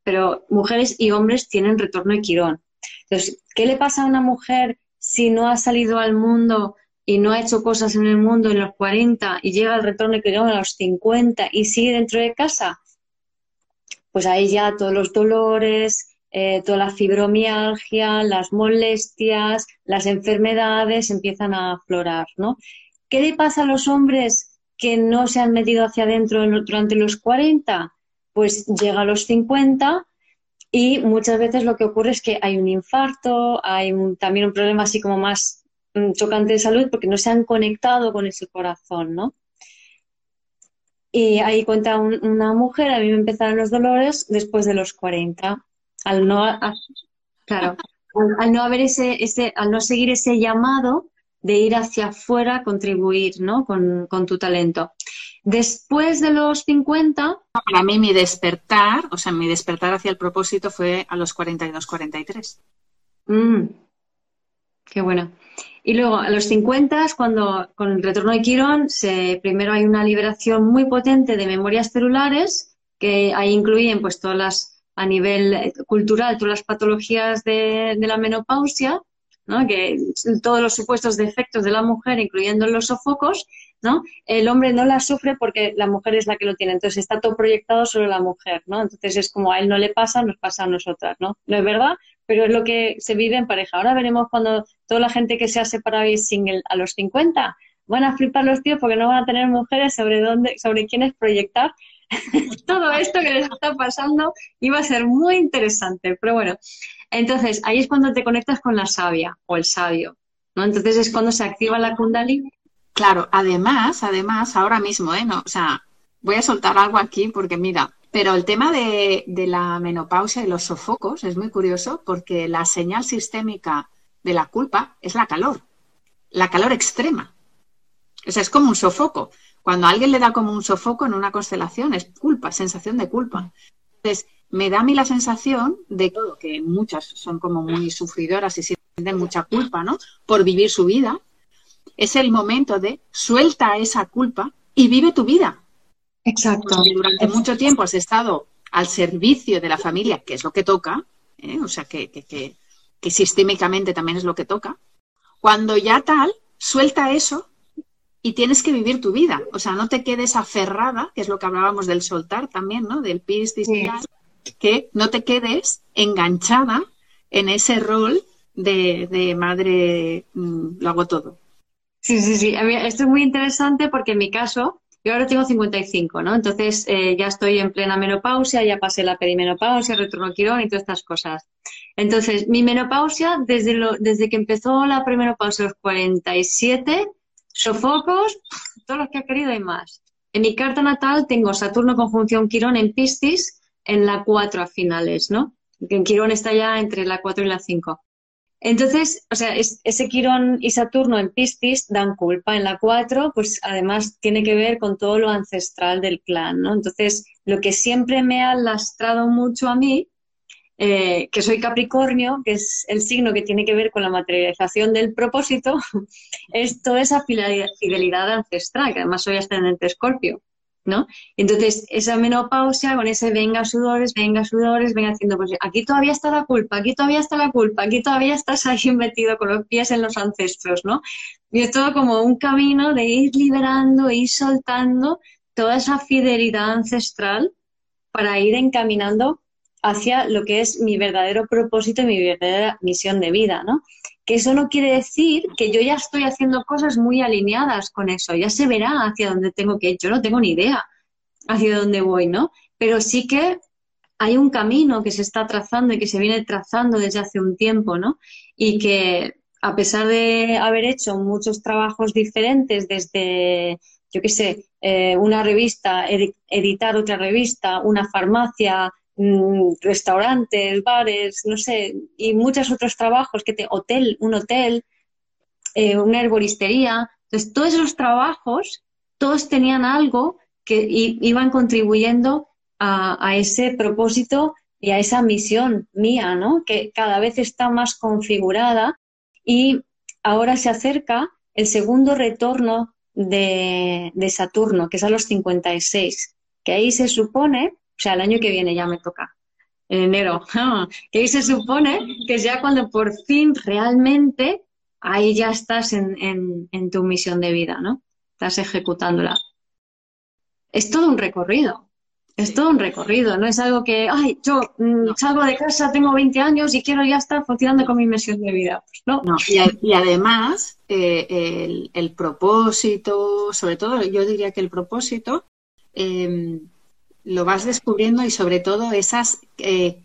pero mujeres y hombres tienen retorno de Quirón. Entonces, ¿qué le pasa a una mujer si no ha salido al mundo y no ha hecho cosas en el mundo en los 40 y llega el retorno de Quirón a los 50 y sigue dentro de casa? pues ahí ya todos los dolores, eh, toda la fibromialgia, las molestias, las enfermedades empiezan a aflorar, ¿no? ¿Qué le pasa a los hombres que no se han metido hacia adentro durante los 40? Pues llega a los 50 y muchas veces lo que ocurre es que hay un infarto, hay también un problema así como más mm, chocante de salud porque no se han conectado con ese corazón, ¿no? Y ahí cuenta una mujer, a mí me empezaron los dolores después de los 40. Al no, al, no haber ese, al no seguir ese llamado de ir hacia afuera, contribuir, ¿no? Con, tu talento. Después de los 50... Para mí mi despertar, o sea, mi despertar hacia el propósito fue a los 42, 43. Mm, qué bueno. Y luego a los 50, cuando con el retorno de Quirón, se, primero hay una liberación muy potente de memorias celulares, que ahí incluyen pues todas las, a nivel cultural, todas las patologías de, de la menopausia, ¿no? que todos los supuestos defectos de la mujer, incluyendo los sofocos, ¿no? El hombre no la sufre porque la mujer es la que lo tiene, entonces está todo proyectado sobre la mujer, ¿no? Entonces es como a él no le pasa, nos pasa a nosotras, ¿no? No es verdad, pero es lo que se vive en pareja. Ahora veremos cuando toda la gente que se ha separado y single a los 50 van a flipar los tíos porque no van a tener mujeres sobre dónde, sobre quiénes proyectar. Todo esto que les está pasando iba a ser muy interesante, pero bueno. Entonces, ahí es cuando te conectas con la sabia o el sabio, ¿no? Entonces es cuando se activa la kundalini. Claro, además, además, ahora mismo, ¿eh? No, o sea, voy a soltar algo aquí porque mira, pero el tema de, la menopausia y los sofocos es muy curioso porque la señal sistémica de la culpa es la calor, la calor extrema. O sea, es como un sofoco. Cuando a alguien le da como un sofoco en una constelación, es culpa, sensación de culpa. Entonces, me da a mí la sensación de que muchas son como muy sufridoras y sienten mucha culpa, ¿no? Por vivir su vida. Es el momento de suelta esa culpa y vive tu vida. Exacto. durante mucho tiempo has estado al servicio de la familia, que es lo que toca, ¿eh? o sea, que, que, que, sistémicamente también es lo que toca. Cuando ya tal, suelta eso y tienes que vivir tu vida. O sea, no te quedes aferrada, que es lo que hablábamos del soltar también, ¿no? Del pistis, que no te quedes enganchada en ese rol de, de madre, mm, lo hago todo. Sí, sí, sí. Esto es muy interesante porque en mi caso, yo ahora tengo 55, ¿no? Entonces eh, ya estoy en plena menopausia, ya pasé la perimenopausia, retorno quirón y todas estas cosas. Entonces, mi menopausia, desde, desde que empezó la premenopausia a los 47, sofocos, todos los que ha querido y más. En mi carta natal tengo Saturno conjunción Quirón en Piscis en la 4 a finales, ¿no? En Quirón está ya entre la 4 y la 5. Entonces, o sea, ese Quirón y Saturno en Piscis dan culpa. En la 4, pues además tiene que ver con todo lo ancestral del clan, ¿no? Entonces, lo que siempre me ha lastrado mucho a mí, eh, que soy Capricornio, que es el signo que tiene que ver con la materialización del propósito, es toda esa fidelidad ancestral, que además soy ascendente Escorpio. ¿No? Entonces, esa menopausia con ese venga sudores, venga sudores, venga haciendo, pues aquí todavía está la culpa, aquí todavía está la culpa, aquí todavía estás ahí metido con los pies en los ancestros, ¿no? Y es todo como un camino de ir liberando, ir soltando toda esa fidelidad ancestral para ir encaminando hacia lo que es mi verdadero propósito y mi verdadera misión de vida, ¿no? Que eso no quiere decir que yo ya estoy haciendo cosas muy alineadas con eso, ya se verá hacia dónde tengo que ir, yo no tengo ni idea hacia dónde voy, ¿no? Pero sí que hay un camino que se está trazando y que se viene trazando desde hace un tiempo, ¿no? Y que a pesar de haber hecho muchos trabajos diferentes desde, yo qué sé, eh, una revista, editar otra revista, una farmacia, Mm, restaurantes, bares, no sé, y muchos otros trabajos, que te, hotel, un hotel, eh, una herboristería. Entonces, todos esos trabajos, todos tenían algo que iban contribuyendo a, ese propósito y a esa misión mía, ¿no? Que cada vez está más configurada y ahora se acerca el segundo retorno de, de Saturno, que es a los 56, que ahí se supone sea, el año que viene ya me toca, en enero. que ahí se supone que es ya cuando por fin realmente ahí ya estás en, en, tu misión de vida, ¿no? Estás ejecutándola. Es todo un recorrido. Es todo un recorrido, no es algo que, ay, yo mm, salgo de casa, tengo 20 años y quiero ya estar funcionando con mi misión de vida. Pues no. no y, además, eh, el, propósito, sobre todo, yo diría que el propósito em, lo vas descubriendo y sobre todo esas eh,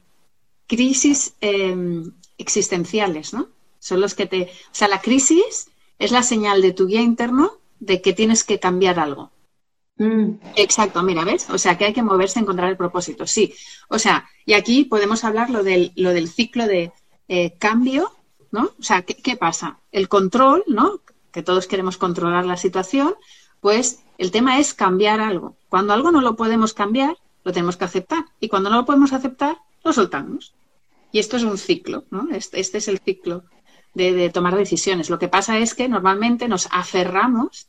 crisis em, existenciales, ¿no? Son los que te. O sea, la crisis es la señal de tu guía interno de que tienes que cambiar algo. Mm. Exacto, mira, ¿ves? O sea, que hay que moverse, encontrar el propósito, sí. O sea, y aquí podemos hablar lo del, lo del ciclo de eh, cambio, ¿no? O sea, ¿qué, pasa? El control, ¿no? Que todos queremos controlar la situación, pues el tema es cambiar algo. Cuando algo no lo podemos cambiar, lo tenemos que aceptar. Y cuando no lo podemos aceptar, lo soltamos. Y esto es un ciclo, ¿no? Este, este es el ciclo de, tomar decisiones. Lo que pasa es que normalmente nos aferramos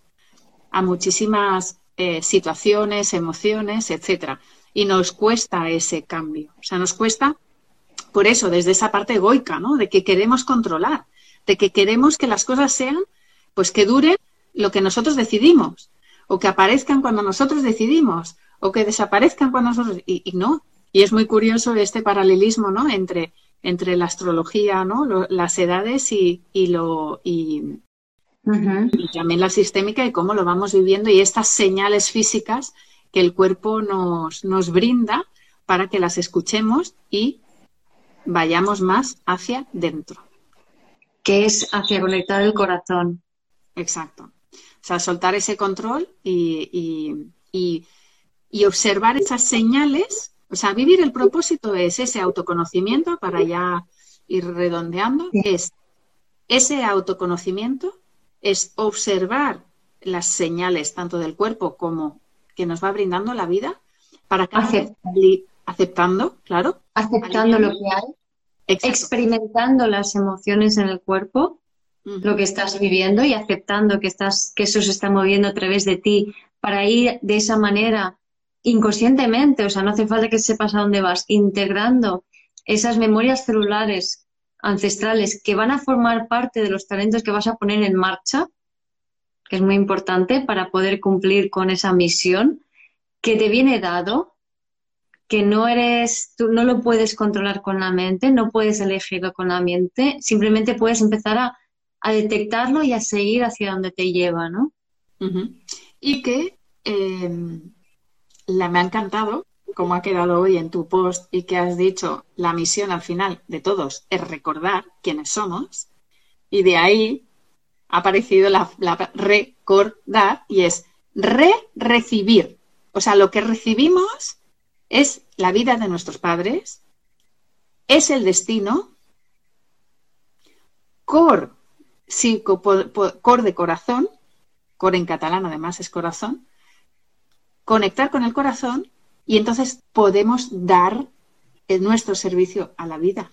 a muchísimas eh, situaciones, emociones, etcétera. Y nos cuesta ese cambio. O sea, nos cuesta, por eso, desde esa parte egoica, ¿no? De que queremos controlar, de que queremos que las cosas sean, pues que duren lo que nosotros decidimos, o que aparezcan cuando nosotros decidimos, o que desaparezcan cuando nosotros. Y, no. Y es muy curioso este paralelismo, ¿no? Entre, entre la astrología, ¿no? las edades y, y lo, y, y también la sistémica y cómo lo vamos viviendo y estas señales físicas que el cuerpo nos, nos brinda para que las escuchemos y vayamos más hacia dentro. Que es hacia conectar el corazón. Exacto. O sea, soltar ese control y, y, observar esas señales. O sea, vivir el propósito es ese autoconocimiento, para ya ir redondeando, es ese autoconocimiento es observar las señales tanto del cuerpo como que nos va brindando la vida para que aceptando, claro. Aceptando lo que hay. Experimentando las emociones en el cuerpo, lo que estás viviendo y aceptando que, estás, que eso se está moviendo a través de ti para ir de esa manera inconscientemente, o sea, no hace falta que sepas a dónde vas, integrando esas memorias celulares ancestrales que van a formar parte de los talentos que vas a poner en marcha, que es muy importante para poder cumplir con esa misión que te viene dado, que no eres, tú no lo puedes controlar con la mente, no puedes elegirlo con la mente, simplemente puedes empezar a, detectarlo y a seguir hacia donde te lleva, ¿no? Y que eh, la, me ha encantado como ha quedado hoy en tu post y que has dicho, la misión al final de todos es recordar quiénes somos. Y de ahí ha aparecido la, recordar y es re-recibir. O sea, lo que recibimos es la vida de nuestros padres, es el destino, cor, sí, cor de corazón, cor en catalán además es corazón, conectar con el corazón y entonces podemos dar nuestro servicio a la vida.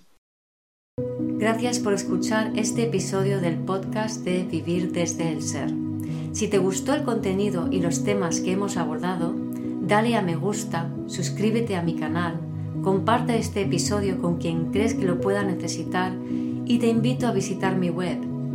Gracias por escuchar este episodio del podcast de Vivir desde el Ser. Si te gustó el contenido y los temas que hemos abordado, dale a me gusta, suscríbete a mi canal, comparte este episodio con quien crees que lo pueda necesitar y te invito a visitar mi web